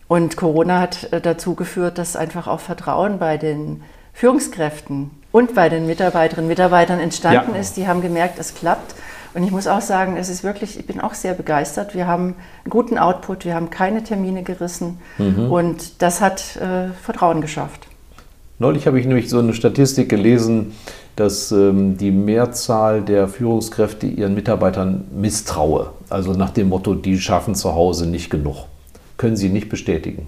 Und Corona hat äh, dazu geführt, dass einfach auch Vertrauen bei den Führungskräften und bei den Mitarbeiterinnen und Mitarbeitern entstanden ja. ist. Die haben gemerkt, es klappt. Und ich muss auch sagen, es ist wirklich, ich bin auch sehr begeistert. Wir haben einen guten Output, wir haben keine Termine gerissen mhm. und das hat äh, Vertrauen geschafft. Neulich habe ich nämlich so eine Statistik gelesen, dass ähm, die Mehrzahl der Führungskräfte ihren Mitarbeitern misstraue. Also nach dem Motto, die schaffen zu Hause nicht genug. Können Sie nicht bestätigen?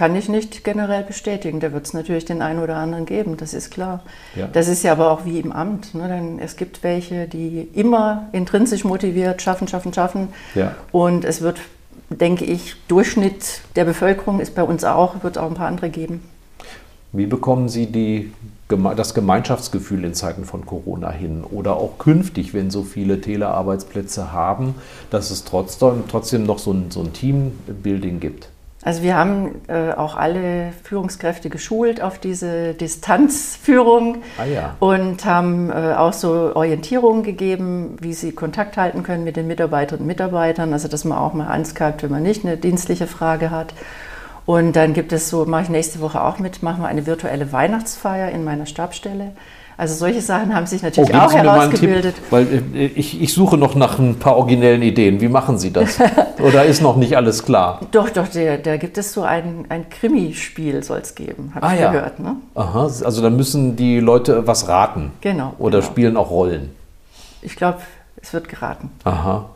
Kann ich nicht generell bestätigen. Da wird es natürlich den einen oder anderen geben, das ist klar. Ja. Das ist ja aber auch wie im Amt. Ne? Denn es gibt welche, die immer intrinsisch motiviert schaffen, schaffen, schaffen. Ja. Und es wird, denke ich, Durchschnitt der Bevölkerung ist bei uns auch, wird auch ein paar andere geben. Wie bekommen Sie die, das Gemeinschaftsgefühl in Zeiten von Corona hin oder auch künftig, wenn so viele Telearbeitsplätze haben, dass es trotzdem, trotzdem noch so ein, so ein Teambuilding gibt? Also wir haben äh, auch alle Führungskräfte geschult auf diese Distanzführung ah, ja. und haben äh, auch so Orientierungen gegeben, wie sie Kontakt halten können mit den Mitarbeiterinnen und Mitarbeitern. Also dass man auch mal anskypt, wenn man nicht eine dienstliche Frage hat. Und dann gibt es so, mache ich nächste Woche auch mit, machen wir eine virtuelle Weihnachtsfeier in meiner Stabstelle. Also solche Sachen haben sich natürlich oh, auch herausgebildet. Tipp, weil äh, ich, ich suche noch nach ein paar originellen Ideen. Wie machen Sie das? Oder ist noch nicht alles klar? Doch, doch, da gibt es so ein, ein Krimispiel, soll es geben, habe ah, ich ja. gehört. Ne? Aha, also da müssen die Leute was raten. Genau. Oder genau. spielen auch Rollen. Ich glaube, es wird geraten. Aha,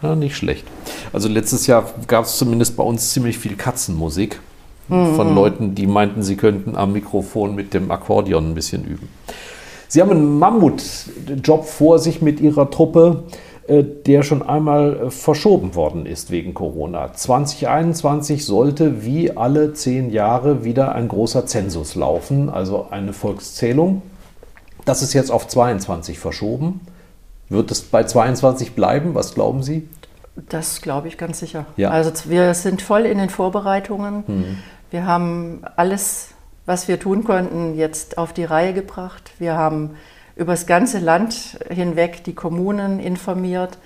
ja, nicht schlecht. Also letztes Jahr gab es zumindest bei uns ziemlich viel Katzenmusik mhm. von Leuten, die meinten, sie könnten am Mikrofon mit dem Akkordeon ein bisschen üben. Sie haben einen Mammutjob vor sich mit Ihrer Truppe, äh, der schon einmal äh, verschoben worden ist wegen Corona. 2021 sollte wie alle zehn Jahre wieder ein großer Zensus laufen, also eine Volkszählung. Das ist jetzt auf 22 verschoben. Wird es bei 22 bleiben? Was glauben Sie? Das glaube ich ganz sicher. Ja. Also wir sind voll in den Vorbereitungen. Mhm. Wir haben alles was wir tun konnten, jetzt auf die Reihe gebracht. Wir haben über das ganze Land hinweg die Kommunen informiert.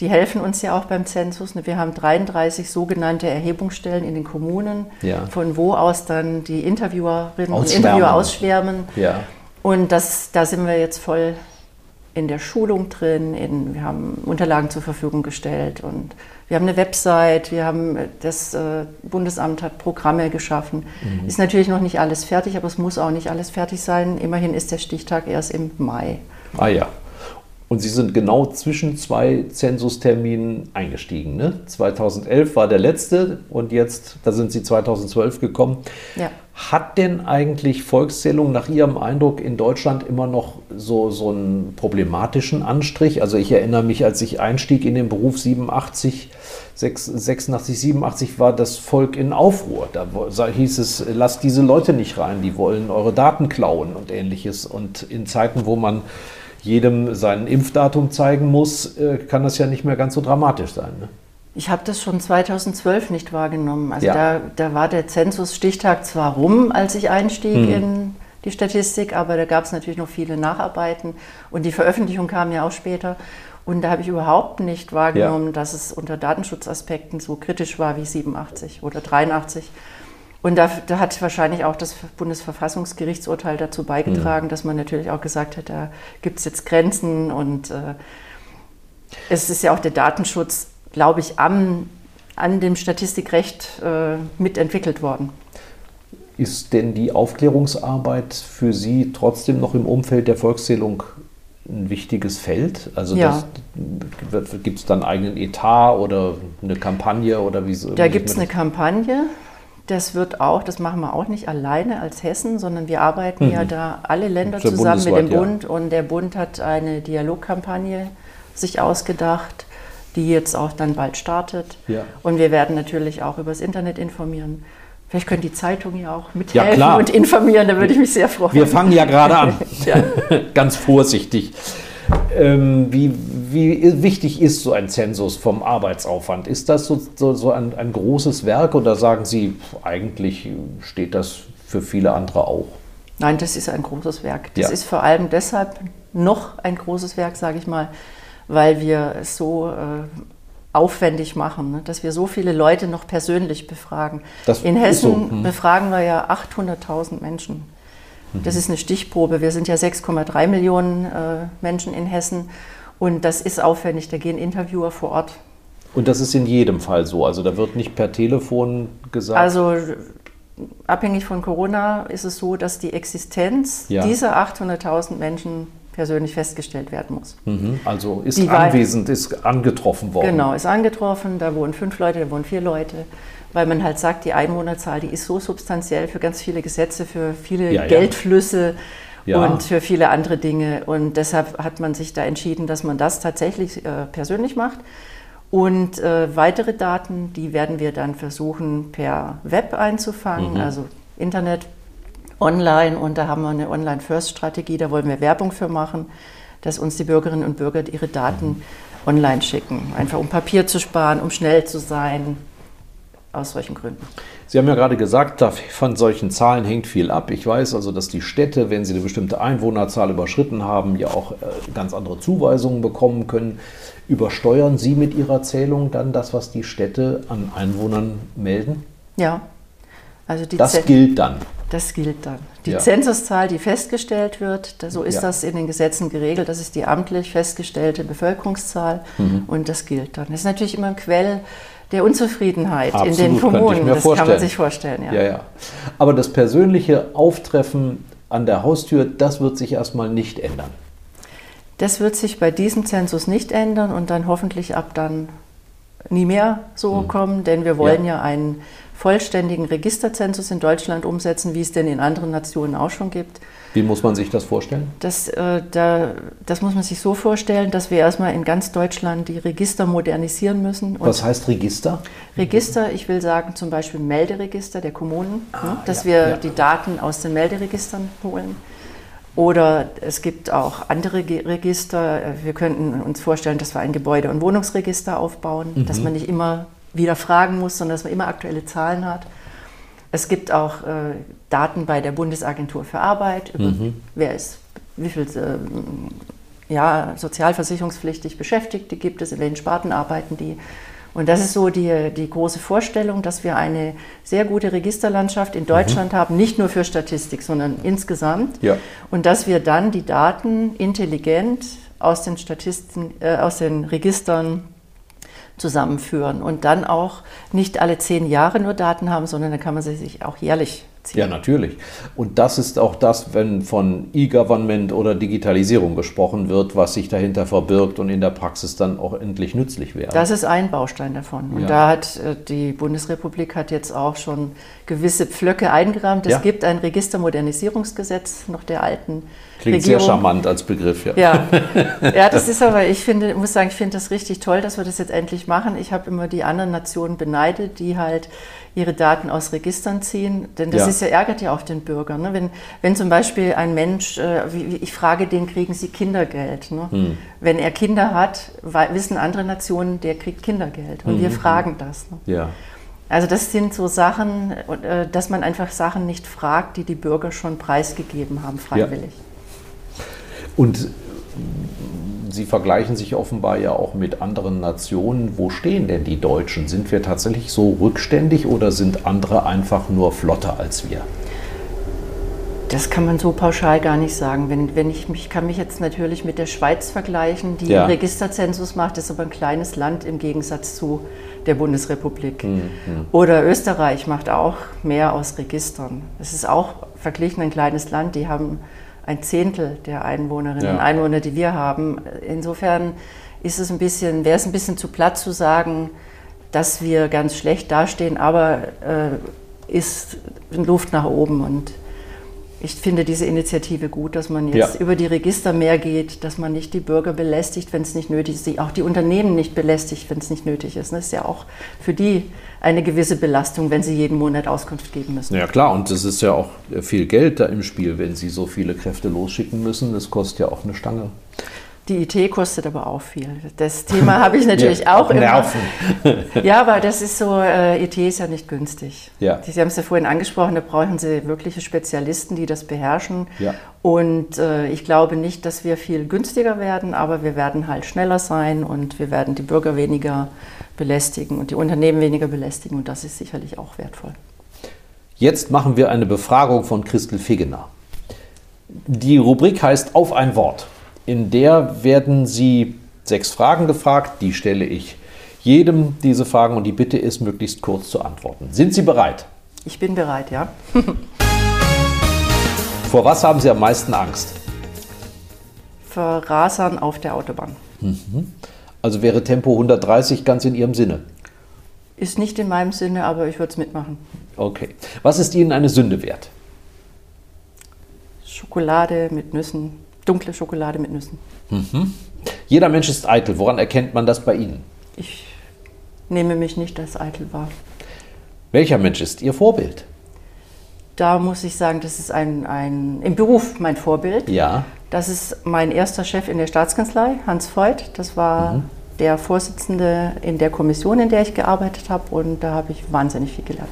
Die helfen uns ja auch beim Zensus. Wir haben 33 sogenannte Erhebungsstellen in den Kommunen, ja. von wo aus dann die Interviewerinnen und Interviewer ausschwärmen. Ja. Und das, da sind wir jetzt voll in der Schulung drin. In, wir haben Unterlagen zur Verfügung gestellt und wir haben eine Website, wir haben das äh, Bundesamt hat Programme geschaffen. Mhm. Ist natürlich noch nicht alles fertig, aber es muss auch nicht alles fertig sein. Immerhin ist der Stichtag erst im Mai. Ah ja. Und Sie sind genau zwischen zwei Zensusterminen eingestiegen. Ne? 2011 war der letzte und jetzt, da sind Sie 2012 gekommen. Ja. Hat denn eigentlich Volkszählung nach Ihrem Eindruck in Deutschland immer noch so, so einen problematischen Anstrich? Also ich erinnere mich, als ich einstieg in den Beruf 87, 86, 87 war das Volk in Aufruhr. Da hieß es, lasst diese Leute nicht rein, die wollen eure Daten klauen und ähnliches. Und in Zeiten, wo man jedem sein Impfdatum zeigen muss, äh, kann das ja nicht mehr ganz so dramatisch sein. Ne? Ich habe das schon 2012 nicht wahrgenommen. Also ja. da, da war der Zensus-Stichtag zwar rum, als ich einstieg hm. in die Statistik, aber da gab es natürlich noch viele Nacharbeiten und die Veröffentlichung kam ja auch später. Und da habe ich überhaupt nicht wahrgenommen, ja. dass es unter Datenschutzaspekten so kritisch war wie 87 oder 83. Und da, da, hat wahrscheinlich auch das Bundesverfassungsgerichtsurteil dazu beigetragen, mhm. dass man natürlich auch gesagt hat, da gibt es jetzt Grenzen und äh, es ist ja auch der Datenschutz, glaube ich, am, an dem Statistikrecht äh, mitentwickelt worden. Ist denn die Aufklärungsarbeit für Sie trotzdem noch im Umfeld der Volkszählung ein wichtiges Feld? Also ja. gibt es dann einen eigenen Etat oder eine Kampagne oder wie so? Da gibt es eine Kampagne das wird auch, das machen wir auch nicht alleine als Hessen, sondern wir arbeiten mhm. ja da alle Länder zusammen mit dem Bund ja. und der Bund hat eine Dialogkampagne sich ausgedacht, die jetzt auch dann bald startet. Ja. Und wir werden natürlich auch über das Internet informieren. Vielleicht können die Zeitungen ja auch mithelfen klar. und informieren, da würde ich mich sehr freuen. Wir fangen ja gerade an. Ja. Ganz vorsichtig. Ähm, wie, wie wichtig ist so ein Zensus vom Arbeitsaufwand? Ist das so, so, so ein, ein großes Werk oder sagen Sie, eigentlich steht das für viele andere auch? Nein, das ist ein großes Werk. Das Ja. ist vor allem deshalb noch ein großes Werk, sage ich mal, weil wir es so äh, aufwendig machen, ne? dass wir so viele Leute noch persönlich befragen. Das In Hessen so, hm. befragen wir ja 800.000 Menschen. Das ist eine Stichprobe. Wir sind ja 6,3 Millionen äh, Menschen in Hessen und das ist aufwendig. Da gehen Interviewer vor Ort. Und das ist in jedem Fall so. Also da wird nicht per Telefon gesagt. Also abhängig von Corona ist es so, dass die Existenz Ja. dieser 800.000 Menschen persönlich festgestellt werden muss. Mhm, also ist Die anwesend, ist angetroffen worden. Genau, ist angetroffen, da wohnen fünf Leute, da wohnen vier Leute, weil man halt sagt, die Einwohnerzahl, die ist so substanziell für ganz viele Gesetze, für viele ja. Geldflüsse Ja. und für viele andere Dinge. Und deshalb hat man sich da entschieden, dass man das tatsächlich äh, persönlich macht. Und äh, weitere Daten, die werden wir dann versuchen per Web einzufangen, Mhm. also Internet, online. Und da haben wir eine Online-First-Strategie, da wollen wir Werbung für machen, dass uns die Bürgerinnen und Bürger ihre Daten online schicken. Einfach um Papier zu sparen, um schnell zu sein, aus solchen Gründen. Sie haben ja gerade gesagt, von solchen Zahlen hängt viel ab. Ich weiß also, dass die Städte, wenn sie eine bestimmte Einwohnerzahl überschritten haben, ja auch äh, ganz andere Zuweisungen bekommen können. Übersteuern Sie mit Ihrer Zählung dann das, was die Städte an Einwohnern melden? Ja, also die Das Zen- gilt dann. Das gilt dann. Die Ja. Zensuszahl, die festgestellt wird, so ist Ja. das in den Gesetzen geregelt, das ist die amtlich festgestellte Bevölkerungszahl Mhm. und das gilt dann. Das ist natürlich immer ein Quell der Unzufriedenheit in Absolut, den könnte ich Kommunen. das kann man vorstellen. sich vorstellen. Ja. Ja, ja. Aber das persönliche Auftreffen an der Haustür, das wird sich erstmal nicht ändern. Das wird sich bei diesem Zensus nicht ändern und dann hoffentlich ab dann nie mehr so kommen, denn wir wollen Mhm. Ja. ja. einen vollständigen Registerzensus in Deutschland umsetzen, wie es denn in anderen Nationen auch schon gibt. Wie muss man sich das vorstellen? Das, äh, da, das muss man sich so vorstellen, dass wir erstmal in ganz Deutschland die Register modernisieren müssen. Und Was heißt Register? Register, ich will sagen zum Beispiel Melderegister der Kommunen, ne, dass Ah, ja, wir ja. die Daten aus den Melderegistern holen. Oder es gibt auch andere Register. Wir könnten uns vorstellen, dass wir ein Gebäude- und Wohnungsregister aufbauen, Mhm. dass man nicht immer wieder fragen muss, sondern dass man immer aktuelle Zahlen hat. Es gibt auch äh, Daten bei der Bundesagentur für Arbeit, über Mhm. wer ist, wie viel ähm, ja, sozialversicherungspflichtig Beschäftigte gibt es, in welchen Sparten arbeiten die. Und das ist so die, die große Vorstellung, dass wir eine sehr gute Registerlandschaft in Deutschland haben, nicht nur für Statistik, sondern insgesamt. Ja. Und dass wir dann die Daten intelligent aus den, Statisten, äh, aus den Registern zusammenführen und dann auch nicht alle zehn Jahre nur Daten haben, sondern dann kann man sie sich auch jährlich ziehen. Ja, natürlich. Und das ist auch das, wenn von E-Government oder Digitalisierung gesprochen wird, was sich dahinter verbirgt und in der Praxis dann auch endlich nützlich wäre. Das ist ein Baustein davon. Und Ja. da hat äh, die Bundesrepublik hat jetzt auch schon gewisse Pflöcke eingerahmt. Es Ja. gibt ein Registermodernisierungsgesetz noch der alten Klingt sehr Regierung. charmant als Begriff. Ja. Ja. ja, das ist aber, ich finde, muss sagen, ich finde das richtig toll, dass wir das jetzt endlich machen. Ich habe immer die anderen Nationen beneidet, die halt ihre Daten aus Registern ziehen. Denn das Ja. ist ja, ärgert ja auch den Bürger. Ne? Wenn, wenn zum Beispiel ein Mensch, äh, wie, ich frage den, kriegen sie Kindergeld? Ne? Hm. Wenn er Kinder hat, wissen andere Nationen, der kriegt Kindergeld. Und Hm, wir fragen das. Ne? ja. Also das sind so Sachen, äh, dass man einfach Sachen nicht fragt, die die Bürger schon preisgegeben haben, freiwillig. Und Sie vergleichen sich offenbar ja auch mit anderen Nationen. Wo stehen denn die Deutschen? Sind wir tatsächlich so rückständig oder sind andere einfach nur flotter als wir? Das kann man so pauschal gar nicht sagen. Wenn, wenn ich mich kann mich jetzt natürlich mit der Schweiz vergleichen, die Ja. einen Registerzensus macht, ist aber ein kleines Land im Gegensatz zu der Bundesrepublik. Mhm, Oder Österreich macht auch mehr aus Registern. Es ist auch verglichen ein kleines Land, die haben ein Zehntel der Einwohnerinnen Ja. und Einwohner, die wir haben. Insofern ist es ein bisschen, wäre es ein bisschen zu platt zu sagen, dass wir ganz schlecht dastehen, aber äh, ist Luft nach oben und ich finde diese Initiative gut, dass man jetzt Ja. über die Register mehr geht, dass man nicht die Bürger belästigt, wenn es nicht nötig ist, auch die Unternehmen nicht belästigt, wenn es nicht nötig ist. Das ist ja auch für die eine gewisse Belastung, wenn sie jeden Monat Auskunft geben müssen. Ja klar, und es ist ja auch viel Geld da im Spiel, wenn Sie so viele Kräfte losschicken müssen. Das kostet ja auch eine Stange. Die IT kostet aber auch viel. Das Thema habe ich natürlich Ja, auch immer. Nerven. Ja, aber das ist so, äh, IT ist ja nicht günstig. Ja. Sie haben es ja vorhin angesprochen, da brauchen Sie wirkliche Spezialisten, die das beherrschen. Ja. Und äh, ich glaube nicht, dass wir viel günstiger werden, aber wir werden halt schneller sein und wir werden die Bürger weniger belästigen und die Unternehmen weniger belästigen und das ist sicherlich auch wertvoll. Jetzt machen wir eine Befragung von Christel Figgener. Die Rubrik heißt Auf ein Wort. In der werden Sie sechs Fragen gefragt, die stelle ich jedem diese Fragen und die Bitte ist, möglichst kurz zu antworten. Sind Sie bereit? Ich bin bereit, ja. Vor was haben Sie am meisten Angst? Vor Rasern auf der Autobahn. Also wäre Tempo 130 ganz in Ihrem Sinne. Ist nicht in meinem Sinne, aber ich würde es mitmachen. Okay. Was ist Ihnen eine Sünde wert? Schokolade mit Nüssen, dunkle Schokolade mit Nüssen. Jeder Mensch ist eitel. Woran erkennt man das bei Ihnen? Ich nehme mich nicht als eitel wahr. Welcher Mensch ist Ihr Vorbild? Da muss ich sagen, das ist ein, ein im Beruf mein Vorbild. Ja. Das ist mein erster Chef in der Staatskanzlei, Hans Voigt. Das war der Vorsitzende in der Kommission, in der ich gearbeitet habe. Und da habe ich wahnsinnig viel gelernt.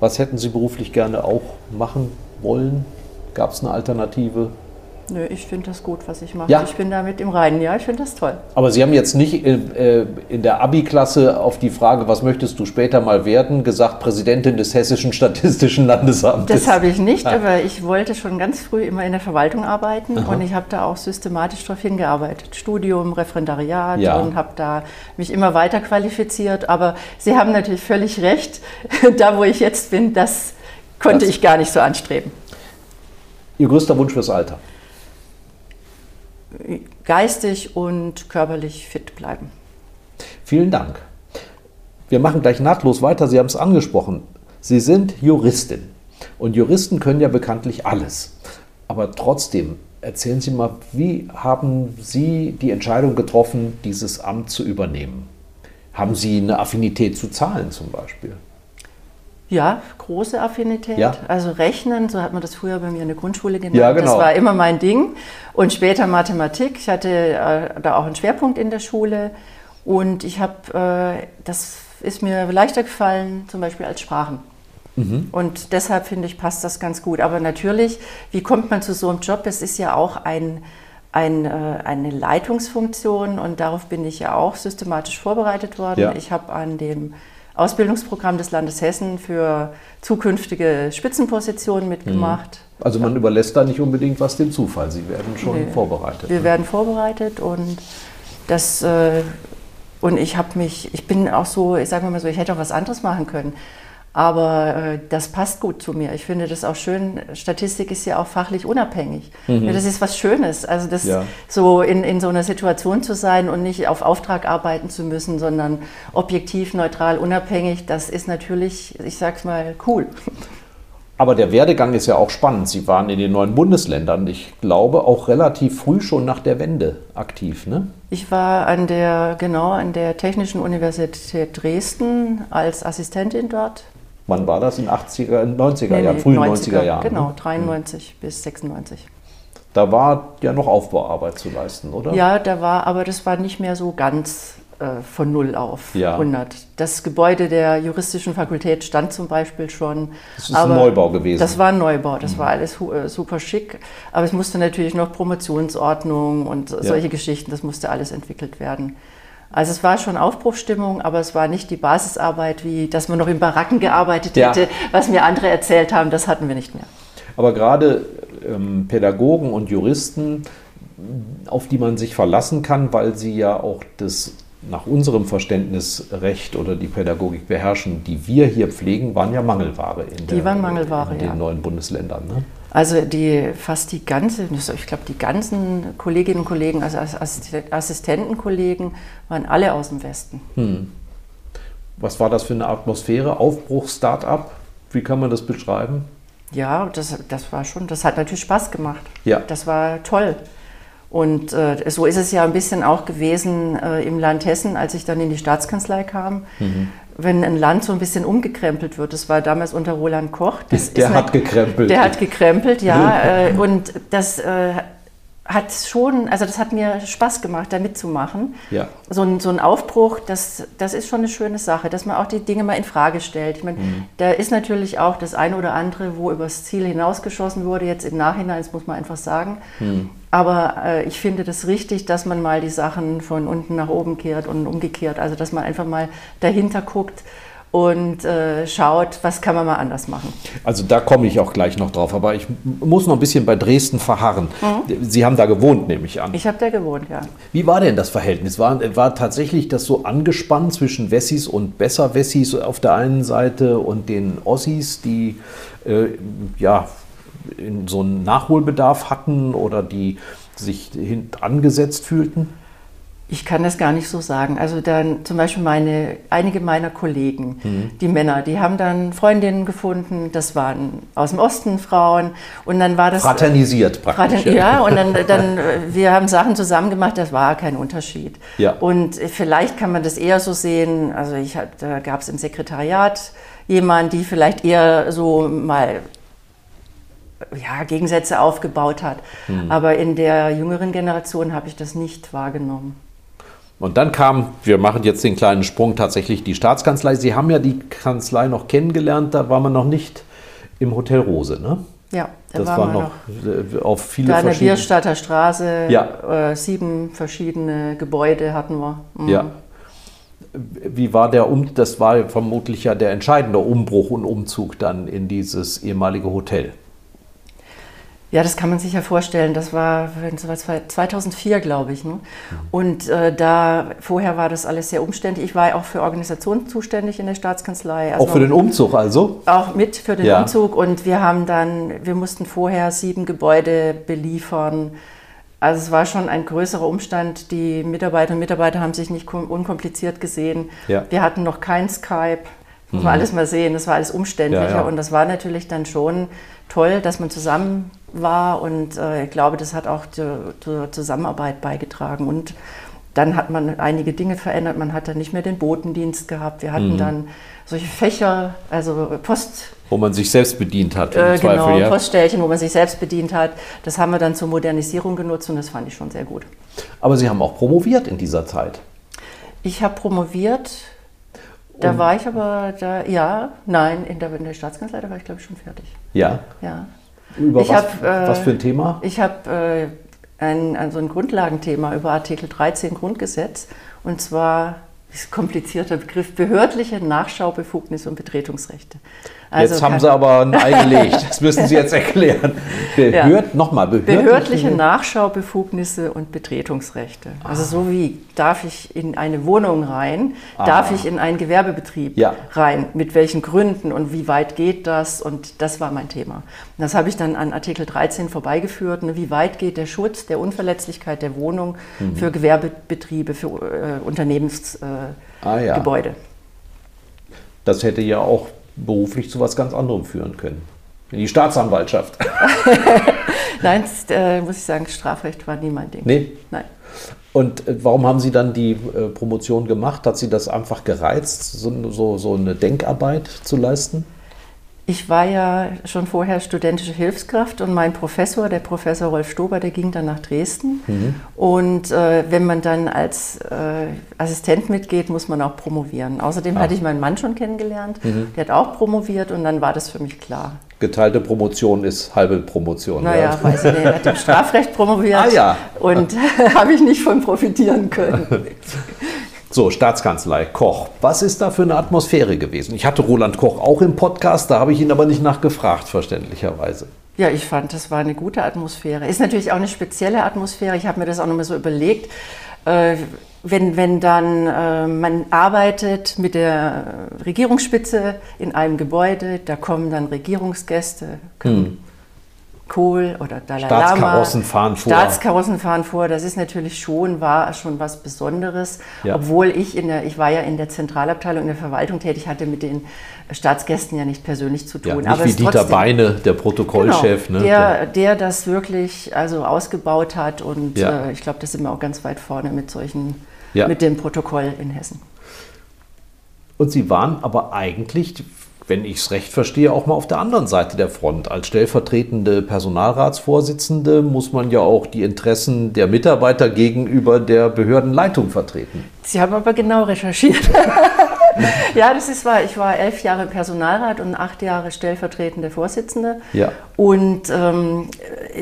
Was hätten Sie beruflich gerne auch machen wollen? Gab es eine Alternative? Nö, ich finde das gut, was ich mache. Ja. Ich bin damit im Reinen. Ja, ich finde das toll. Aber Sie haben jetzt nicht äh, äh, in der Abi-Klasse auf die Frage, was möchtest du später mal werden, gesagt, Präsidentin des Hessischen Statistischen Landesamtes. Das habe ich nicht, aber ich wollte schon ganz früh immer in der Verwaltung arbeiten und ich habe da auch systematisch darauf hingearbeitet. Studium, Referendariat Ja. und habe da mich immer weiter qualifiziert. Aber Sie haben natürlich völlig recht, da wo ich jetzt bin, das konnte Das- ich gar nicht so anstreben. Ihr größter Wunsch fürs Alter? Geistig und körperlich fit bleiben. Vielen Dank. Wir machen gleich nahtlos weiter. Sie haben es angesprochen. Sie sind Juristin. Und Juristen können ja bekanntlich alles. Aber trotzdem, erzählen Sie mal, wie haben Sie die Entscheidung getroffen, dieses Amt zu übernehmen? Haben Sie eine Affinität zu Zahlen zum Beispiel? Ja, große Affinität. Ja. Also Rechnen, so hat man das früher bei mir in der Grundschule genannt. Ja, genau. Das war immer mein Ding. Und später Mathematik. Ich hatte äh, da auch einen Schwerpunkt in der Schule. Und ich habe, äh, das ist mir leichter gefallen, zum Beispiel als Sprachen. Mhm. Und deshalb finde ich, passt das ganz gut. Aber natürlich, wie kommt man zu so einem Job? Es ist ja auch ein, ein, äh, eine Leitungsfunktion und darauf bin ich ja auch systematisch vorbereitet worden. Ja. Ich habe an dem Ausbildungsprogramm des Landes Hessen für zukünftige Spitzenpositionen mitgemacht. Also man überlässt da nicht unbedingt was dem Zufall. Sie werden schon Nee. vorbereitet. Wir ne? werden vorbereitet und das äh, und ich habe mich, ich bin auch so, ich sage mal so, ich hätte auch was anderes machen können. Aber äh, das passt gut zu mir. Ich finde das auch schön. Statistik ist ja auch fachlich unabhängig. Ja, das ist was Schönes. Also das Mhm. Ja. so in, in so einer Situation zu sein und nicht auf Auftrag arbeiten zu müssen, sondern objektiv, neutral, unabhängig, das ist natürlich, ich sag's mal, cool. Aber der Werdegang ist ja auch spannend. Sie waren in den neuen Bundesländern, ich glaube, auch relativ früh schon nach der Wende aktiv. Ne? Ich war an der, genau, an der Technischen Universität Dresden als Assistentin dort. Wann war das? In 80er, 90er Nee, Jahren, nee, frühen 90er, Jahren. Genau, Ne? 93 bis 96. Da war ja noch Aufbauarbeit zu leisten, oder? Ja, da war, aber das war nicht mehr so ganz äh, von Null auf Ja. 100. Das Gebäude der juristischen Fakultät stand zum Beispiel schon. Das ist ein Neubau gewesen. Das war ein Neubau, das war alles äh, super schick. Aber es musste natürlich noch Promotionsordnung und solche Geschichten, das musste alles entwickelt werden. Also es war schon Aufbruchstimmung, aber es war nicht die Basisarbeit, wie dass man noch in Baracken gearbeitet Ja. hätte, was mir andere erzählt haben, das hatten wir nicht mehr. Aber gerade ähm, Pädagogen und Juristen, auf die man sich verlassen kann, weil sie ja auch das nach unserem Verständnis Recht oder die Pädagogik beherrschen, die wir hier pflegen, waren ja Mangelware in, Die waren Mangelware, in den ja. neuen Bundesländern. Ne? Also die fast die ganze, ich glaube die ganzen Kolleginnen und Kollegen, also Assist- Assistentenkollegen, waren alle aus dem Westen. Was war das für eine Atmosphäre? Aufbruch, Start-up? Wie kann man das beschreiben? Ja, das, das war schon, das hat natürlich Spaß gemacht. Ja. Das war toll. Und äh, so ist es ja ein bisschen auch gewesen äh, im Land Hessen, als ich dann in die Staatskanzlei kam. Mhm. Wenn ein Land so ein bisschen umgekrempelt wird, das war damals unter Roland Koch. Der hat gekrempelt. Der hat gekrempelt, ja. äh, und das äh, hat schon, also das hat mir Spaß gemacht, da mitzumachen. Ja. So ein, so ein Aufbruch, das, das ist schon eine schöne Sache, dass man auch die Dinge mal in Frage stellt. Ich meine, Mhm. da ist natürlich auch das eine oder andere, wo übers Ziel hinausgeschossen wurde, jetzt im Nachhinein, das muss man einfach sagen. Mhm. Aber äh, ich finde das richtig, dass man mal die Sachen von unten nach oben kehrt und umgekehrt. Also dass man einfach mal dahinter guckt und äh, schaut, was kann man mal anders machen. Also da komme ich auch gleich noch drauf, aber ich muss noch ein bisschen bei Dresden verharren. Sie haben da gewohnt, nehme ich an. Ich habe da gewohnt, ja. Wie war denn das Verhältnis? War, war tatsächlich das so angespannt zwischen Wessis und Besser-Wessis auf der einen Seite und den Ossis, die äh, ja so einen Nachholbedarf hatten oder die sich angesetzt fühlten? Ich kann das gar nicht so sagen. Also dann zum Beispiel meine, einige meiner Kollegen, Mhm. die Männer, die haben dann Freundinnen gefunden, das waren aus dem Osten Frauen und dann war das... Fraternisiert praktisch. Frater- ja, und dann, dann, wir haben Sachen zusammen gemacht, das war kein Unterschied. Ja. Und vielleicht kann man das eher so sehen, also ich da gab es im Sekretariat jemanden, die vielleicht eher so mal ja, Gegensätze aufgebaut hat. Hm. Aber in der jüngeren Generation habe ich das nicht wahrgenommen. Und dann kam, wir machen jetzt den kleinen Sprung, tatsächlich die Staatskanzlei. Sie haben ja die Kanzlei noch kennengelernt, da war man noch nicht im Hotel Rose, ne? Ja, da Das waren war wir noch, äh, auf viele Da an der verschiedene... Bierstadter Straße, Ja. äh, sieben verschiedene Gebäude hatten wir. Mhm. Ja. Wie war der Um? Das war vermutlich ja der entscheidende Umbruch und Umzug dann in dieses ehemalige Hotel. Ja, das kann man sich ja vorstellen. Das war wenn es war 2004, glaube ich. Ne? Und äh, da vorher war das alles sehr umständlich. Ich war auch für Organisation zuständig in der Staatskanzlei. Also Auch für den Umzug also? auch mit für den Ja. Umzug. Und wir haben dann, wir mussten vorher sieben Gebäude beliefern. Also es war schon ein größerer Umstand. Die Mitarbeiterinnen und Mitarbeiter haben sich nicht kom- unkompliziert gesehen. Ja. Mhm. Wir hatten noch kein Skype. Muss man alles mal sehen. Das war alles umständlicher. Ja. Und das war natürlich dann schon toll, dass man zusammen war. Und äh, ich glaube, das hat auch zur, zur Zusammenarbeit beigetragen. Und dann hat man einige Dinge verändert. Man hat dann nicht mehr den Botendienst gehabt. Wir Mhm. hatten dann solche Fächer, also Post, Wo man sich selbst bedient hat, im äh, Zweifel, genau, ja. Poststellchen, wo man sich selbst bedient hat. Das haben wir dann zur Modernisierung genutzt und das fand ich schon sehr gut. Aber Sie haben auch promoviert in dieser Zeit. Ich habe promoviert. Da war ich aber, da, ja, nein, in der, in der Staatskanzlei, da war ich glaube ich schon fertig. Ja. Ja. Über Ich was, hab, äh, was für ein Thema? Ich habe äh, ein, ein, so ein Grundlagenthema über Artikel 13 Grundgesetz und zwar, das ist ein komplizierter Begriff, behördliche Nachschaubefugnisse und Betretungsrechte. Jetzt haben Sie aber ein Ei gelegt. Das müssen Sie jetzt erklären. Behörd, Nochmal, behördliche, Behördliche Nachschaubefugnisse und Betretungsrechte. Also so wie darf ich in eine Wohnung rein, darf ich in einen Gewerbebetrieb Ja. rein, mit welchen Gründen und wie weit geht das und das war mein Thema. Und das habe ich dann an Artikel 13 vorbeigeführt, ne, wie weit geht der Schutz der Unverletzlichkeit der Wohnung Mhm. für Gewerbebetriebe, für äh, Unternehmensgebäude. Äh, Ah, ja. Das hätte ja auch beruflich zu was ganz anderem führen können. In die Staatsanwaltschaft. Nein, das, äh, muss ich sagen, Strafrecht war nie mein Ding. Nee. Nein. Und äh, warum haben Sie dann die äh, Promotion gemacht? Hat Sie das einfach gereizt, so, so, so eine Denkarbeit zu leisten? Ich war ja schon vorher studentische Hilfskraft und mein Professor, der Professor Rolf Stober, der ging dann nach Dresden. Und äh, wenn man dann als äh, Assistent mitgeht, muss man auch promovieren. Außerdem hatte ich meinen Mann schon kennengelernt, der hat auch promoviert und dann war das für mich klar. Geteilte Promotion ist halbe Promotion. Naja, ja. weiß ich nicht, er hat im Strafrecht promoviert Ah, ja. und habe ich nicht von profitieren können. So, Staatskanzlei, Koch. Was ist da für eine Atmosphäre gewesen? Ich hatte Roland Koch auch im Podcast, da habe ich ihn aber nicht nachgefragt, verständlicherweise. Ja, ich fand, das war eine gute Atmosphäre. Ist natürlich auch eine spezielle Atmosphäre. Ich habe mir das auch nochmal so überlegt. Äh, wenn, wenn dann äh, man arbeitet mit der Regierungsspitze in einem Gebäude, da kommen dann Regierungsgäste, können Kohl oder Dalai Staatskarossen Lama. fahren vor. Staatskarossen fahren vor. Das ist natürlich schon, war schon was Besonderes. Ja. Obwohl ich in der, ich war ja in der Zentralabteilung in der Verwaltung tätig, hatte mit den Staatsgästen ja nicht persönlich zu tun. Ja, nicht Aber wie Dieter trotzdem- Beine, der Protokollchef. Genau, ne? der, der das wirklich also ausgebaut hat und Ja. äh, ich glaube, da sind wir auch ganz weit vorne mit solchen, Ja. mit dem Protokoll in Hessen. Und Sie waren aber eigentlich, wenn ich es recht verstehe, auch mal auf der anderen Seite der Front. Als stellvertretende Personalratsvorsitzende muss man ja auch die Interessen der Mitarbeiter gegenüber der Behördenleitung vertreten. Sie haben aber genau recherchiert. ja, das ist wahr. Ich war elf Jahre Personalrat und acht Jahre stellvertretende Vorsitzende. Ja. Und ähm,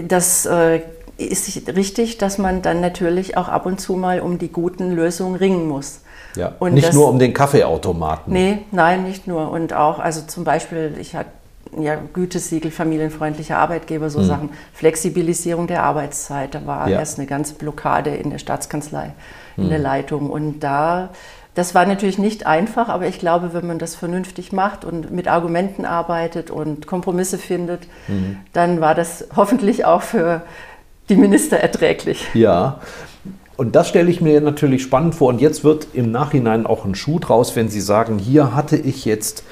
das äh, ist richtig, dass man dann natürlich auch ab und zu mal um die guten Lösungen ringen muss. Ja. Und Nicht das- nur um den Kaffeeautomaten. Nee, nein, nicht nur. Und auch, also zum Beispiel, ich hatte ja, Gütesiegel, familienfreundlicher Arbeitgeber, so Sachen. Flexibilisierung der Arbeitszeit, da war Mhm. Ja. erst eine ganze Blockade in der Staatskanzlei, in Mhm. der Leitung. Und da, das war natürlich nicht einfach, aber ich glaube, wenn man das vernünftig macht und mit Argumenten arbeitet und Kompromisse findet, Mhm. dann war das hoffentlich auch für die Minister erträglich. Ja. Und das stelle ich mir natürlich spannend vor. Und jetzt wird im Nachhinein auch ein Schuh draus, wenn Sie sagen, hier hatte ich jetzt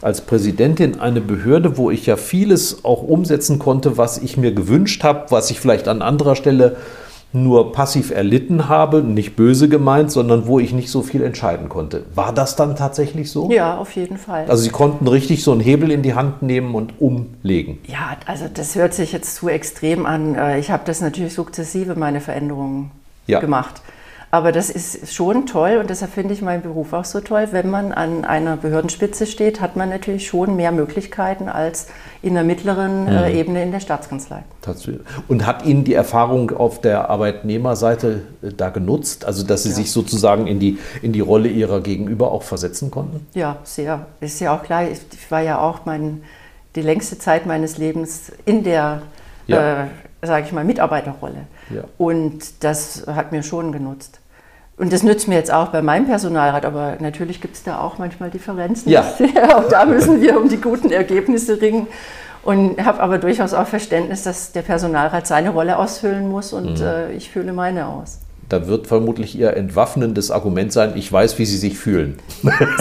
als Präsidentin eine Behörde, wo ich ja vieles auch umsetzen konnte, was ich mir gewünscht habe, was ich vielleicht an anderer Stelle nur passiv erlitten habe, nicht böse gemeint, sondern wo ich nicht so viel entscheiden konnte. War das dann tatsächlich so? Ja, auf jeden Fall. Also Sie konnten richtig so einen Hebel in die Hand nehmen und umlegen. Ja, also das hört sich jetzt zu extrem an. Äh, Ich habe das natürlich sukzessive, meine Veränderungen Ja. gemacht. Aber das ist schon toll und deshalb finde ich meinen Beruf auch so toll. Wenn man an einer Behördenspitze steht, hat man natürlich schon mehr Möglichkeiten als in der mittleren äh, Mhm. Ebene in der Staatskanzlei. Tatsächlich. Und hat Ihnen die Erfahrung auf der Arbeitnehmerseite äh, da genutzt? Also, dass Sie sich sozusagen in die, in die Rolle Ihrer Gegenüber auch versetzen konnten? Ja, sehr. Ist ja auch klar, ich, ich war ja auch mein, die längste Zeit meines Lebens in der, Ja. äh, sage ich mal, Mitarbeiterrolle. Ja. Und das hat mir schon genutzt. Und das nützt mir jetzt auch bei meinem Personalrat, aber natürlich gibt es da auch manchmal Differenzen. Ja. auch da müssen wir um die guten Ergebnisse ringen. Und habe aber durchaus auch Verständnis, dass der Personalrat seine Rolle ausfüllen muss und Mhm. äh, ich fülle meine aus. Da wird vermutlich Ihr entwaffnendes Argument sein, ich weiß, wie Sie sich fühlen.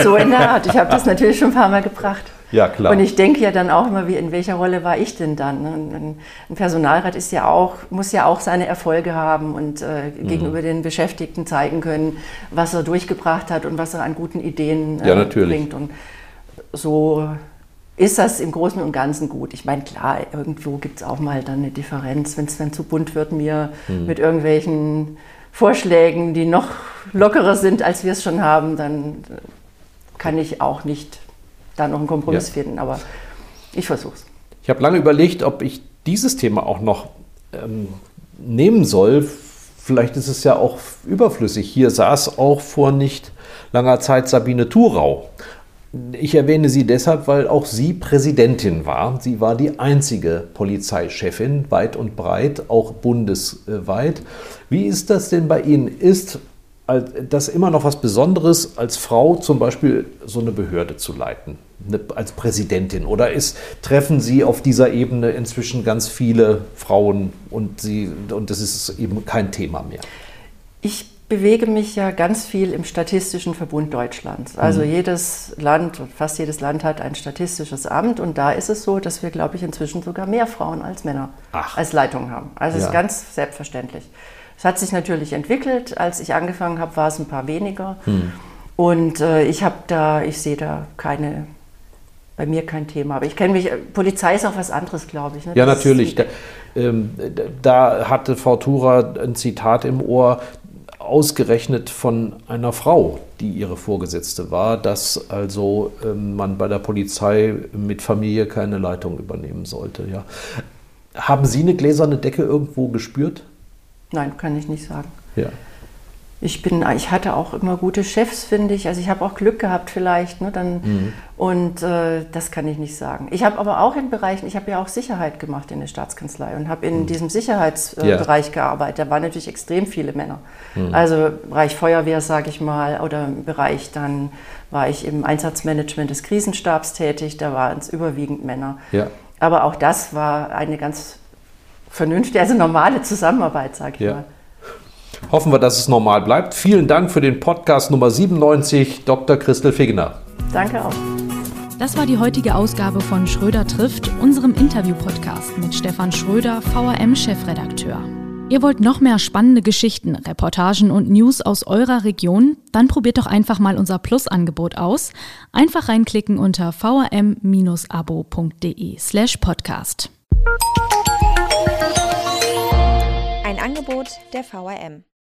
So in der Art. Ich habe das natürlich schon ein paar Mal gebracht. Ja, klar. Und ich denke ja dann auch immer, wie, in welcher Rolle war ich denn dann? ne? Ein, ein Personalrat ist ja auch, muss ja auch seine Erfolge haben und äh, Mhm. gegenüber den Beschäftigten zeigen können, was er durchgebracht hat und was er an guten Ideen äh, Ja, natürlich. bringt. Und so ist das im Großen und Ganzen gut. Ich meine, klar, irgendwo gibt es auch mal dann eine Differenz, wenn es dann zu bunt wird, mir Mhm. mit irgendwelchen Vorschlägen, die noch lockerer sind, als wir es schon haben, dann kann ich auch nicht da noch einen Kompromiss Ja. finden. Aber ich versuche es. Ich habe lange überlegt, ob ich dieses Thema auch noch ähm, nehmen soll. Vielleicht ist es ja auch überflüssig. Hier saß auch vor nicht langer Zeit Sabine Thurau. Ich erwähne sie deshalb, weil auch sie Präsidentin war. Sie war die einzige Polizeichefin, weit und breit, auch bundesweit. Wie ist das denn bei Ihnen? Ist das immer noch was Besonderes, als Frau zum Beispiel so eine Behörde zu leiten, als Präsidentin? Oder ist, treffen Sie auf dieser Ebene inzwischen ganz viele Frauen und, Sie, und das ist eben kein Thema mehr? Ich bewege mich ja ganz viel im Statistischen Verbund Deutschlands. Also Mhm. jedes Land, fast jedes Land hat ein statistisches Amt und da ist es so, dass wir, glaube ich, inzwischen sogar mehr Frauen als Männer Ach. als Leitung haben. Also es Ja. ist ganz selbstverständlich. Es hat sich natürlich entwickelt. Als ich angefangen habe, war es ein paar weniger. Hm. Und äh, ich habe da, ich sehe da keine, bei mir kein Thema. Aber ich kenne mich, Polizei ist auch was anderes, glaube ich. ne? Ja, Das natürlich. Da, ähm, da hatte Frau Thura ein Zitat im Ohr, ausgerechnet von einer Frau, die ihre Vorgesetzte war, dass also ähm, man bei der Polizei mit Familie keine Leitung übernehmen sollte. Ja. Haben Sie eine gläserne Decke irgendwo gespürt? Nein, kann ich nicht sagen. Ja. Ich bin, ich hatte auch immer gute Chefs, finde ich. Also ich habe auch Glück gehabt vielleicht. Ne, dann, Mhm. Und äh, das kann ich nicht sagen. Ich habe aber auch in Bereichen, ich habe ja auch Sicherheit gemacht in der Staatskanzlei und habe in diesem Sicherheitsbereich Mhm. Ja. äh, gearbeitet. Da waren natürlich extrem viele Männer. Mhm. Also Bereich Feuerwehr, sage ich mal, oder im Bereich dann war ich im Einsatzmanagement des Krisenstabs tätig. Da waren es überwiegend Männer. Ja. Aber auch das war eine ganz vernünftige, also normale Zusammenarbeit, sage ich Ja. mal. Hoffen wir, dass es normal bleibt. Vielen Dank für den Podcast Nummer 97, Dr. Christel Figner. Danke auch. Das war die heutige Ausgabe von Schröder trifft, unserem Interview-Podcast mit Stefan Schröder, VRM-Chefredakteur. Ihr wollt noch mehr spannende Geschichten, Reportagen und News aus eurer Region? Dann probiert doch einfach mal unser Plus-Angebot aus. Einfach reinklicken unter vrm-abo.de slash podcast. Ein Angebot der VRM.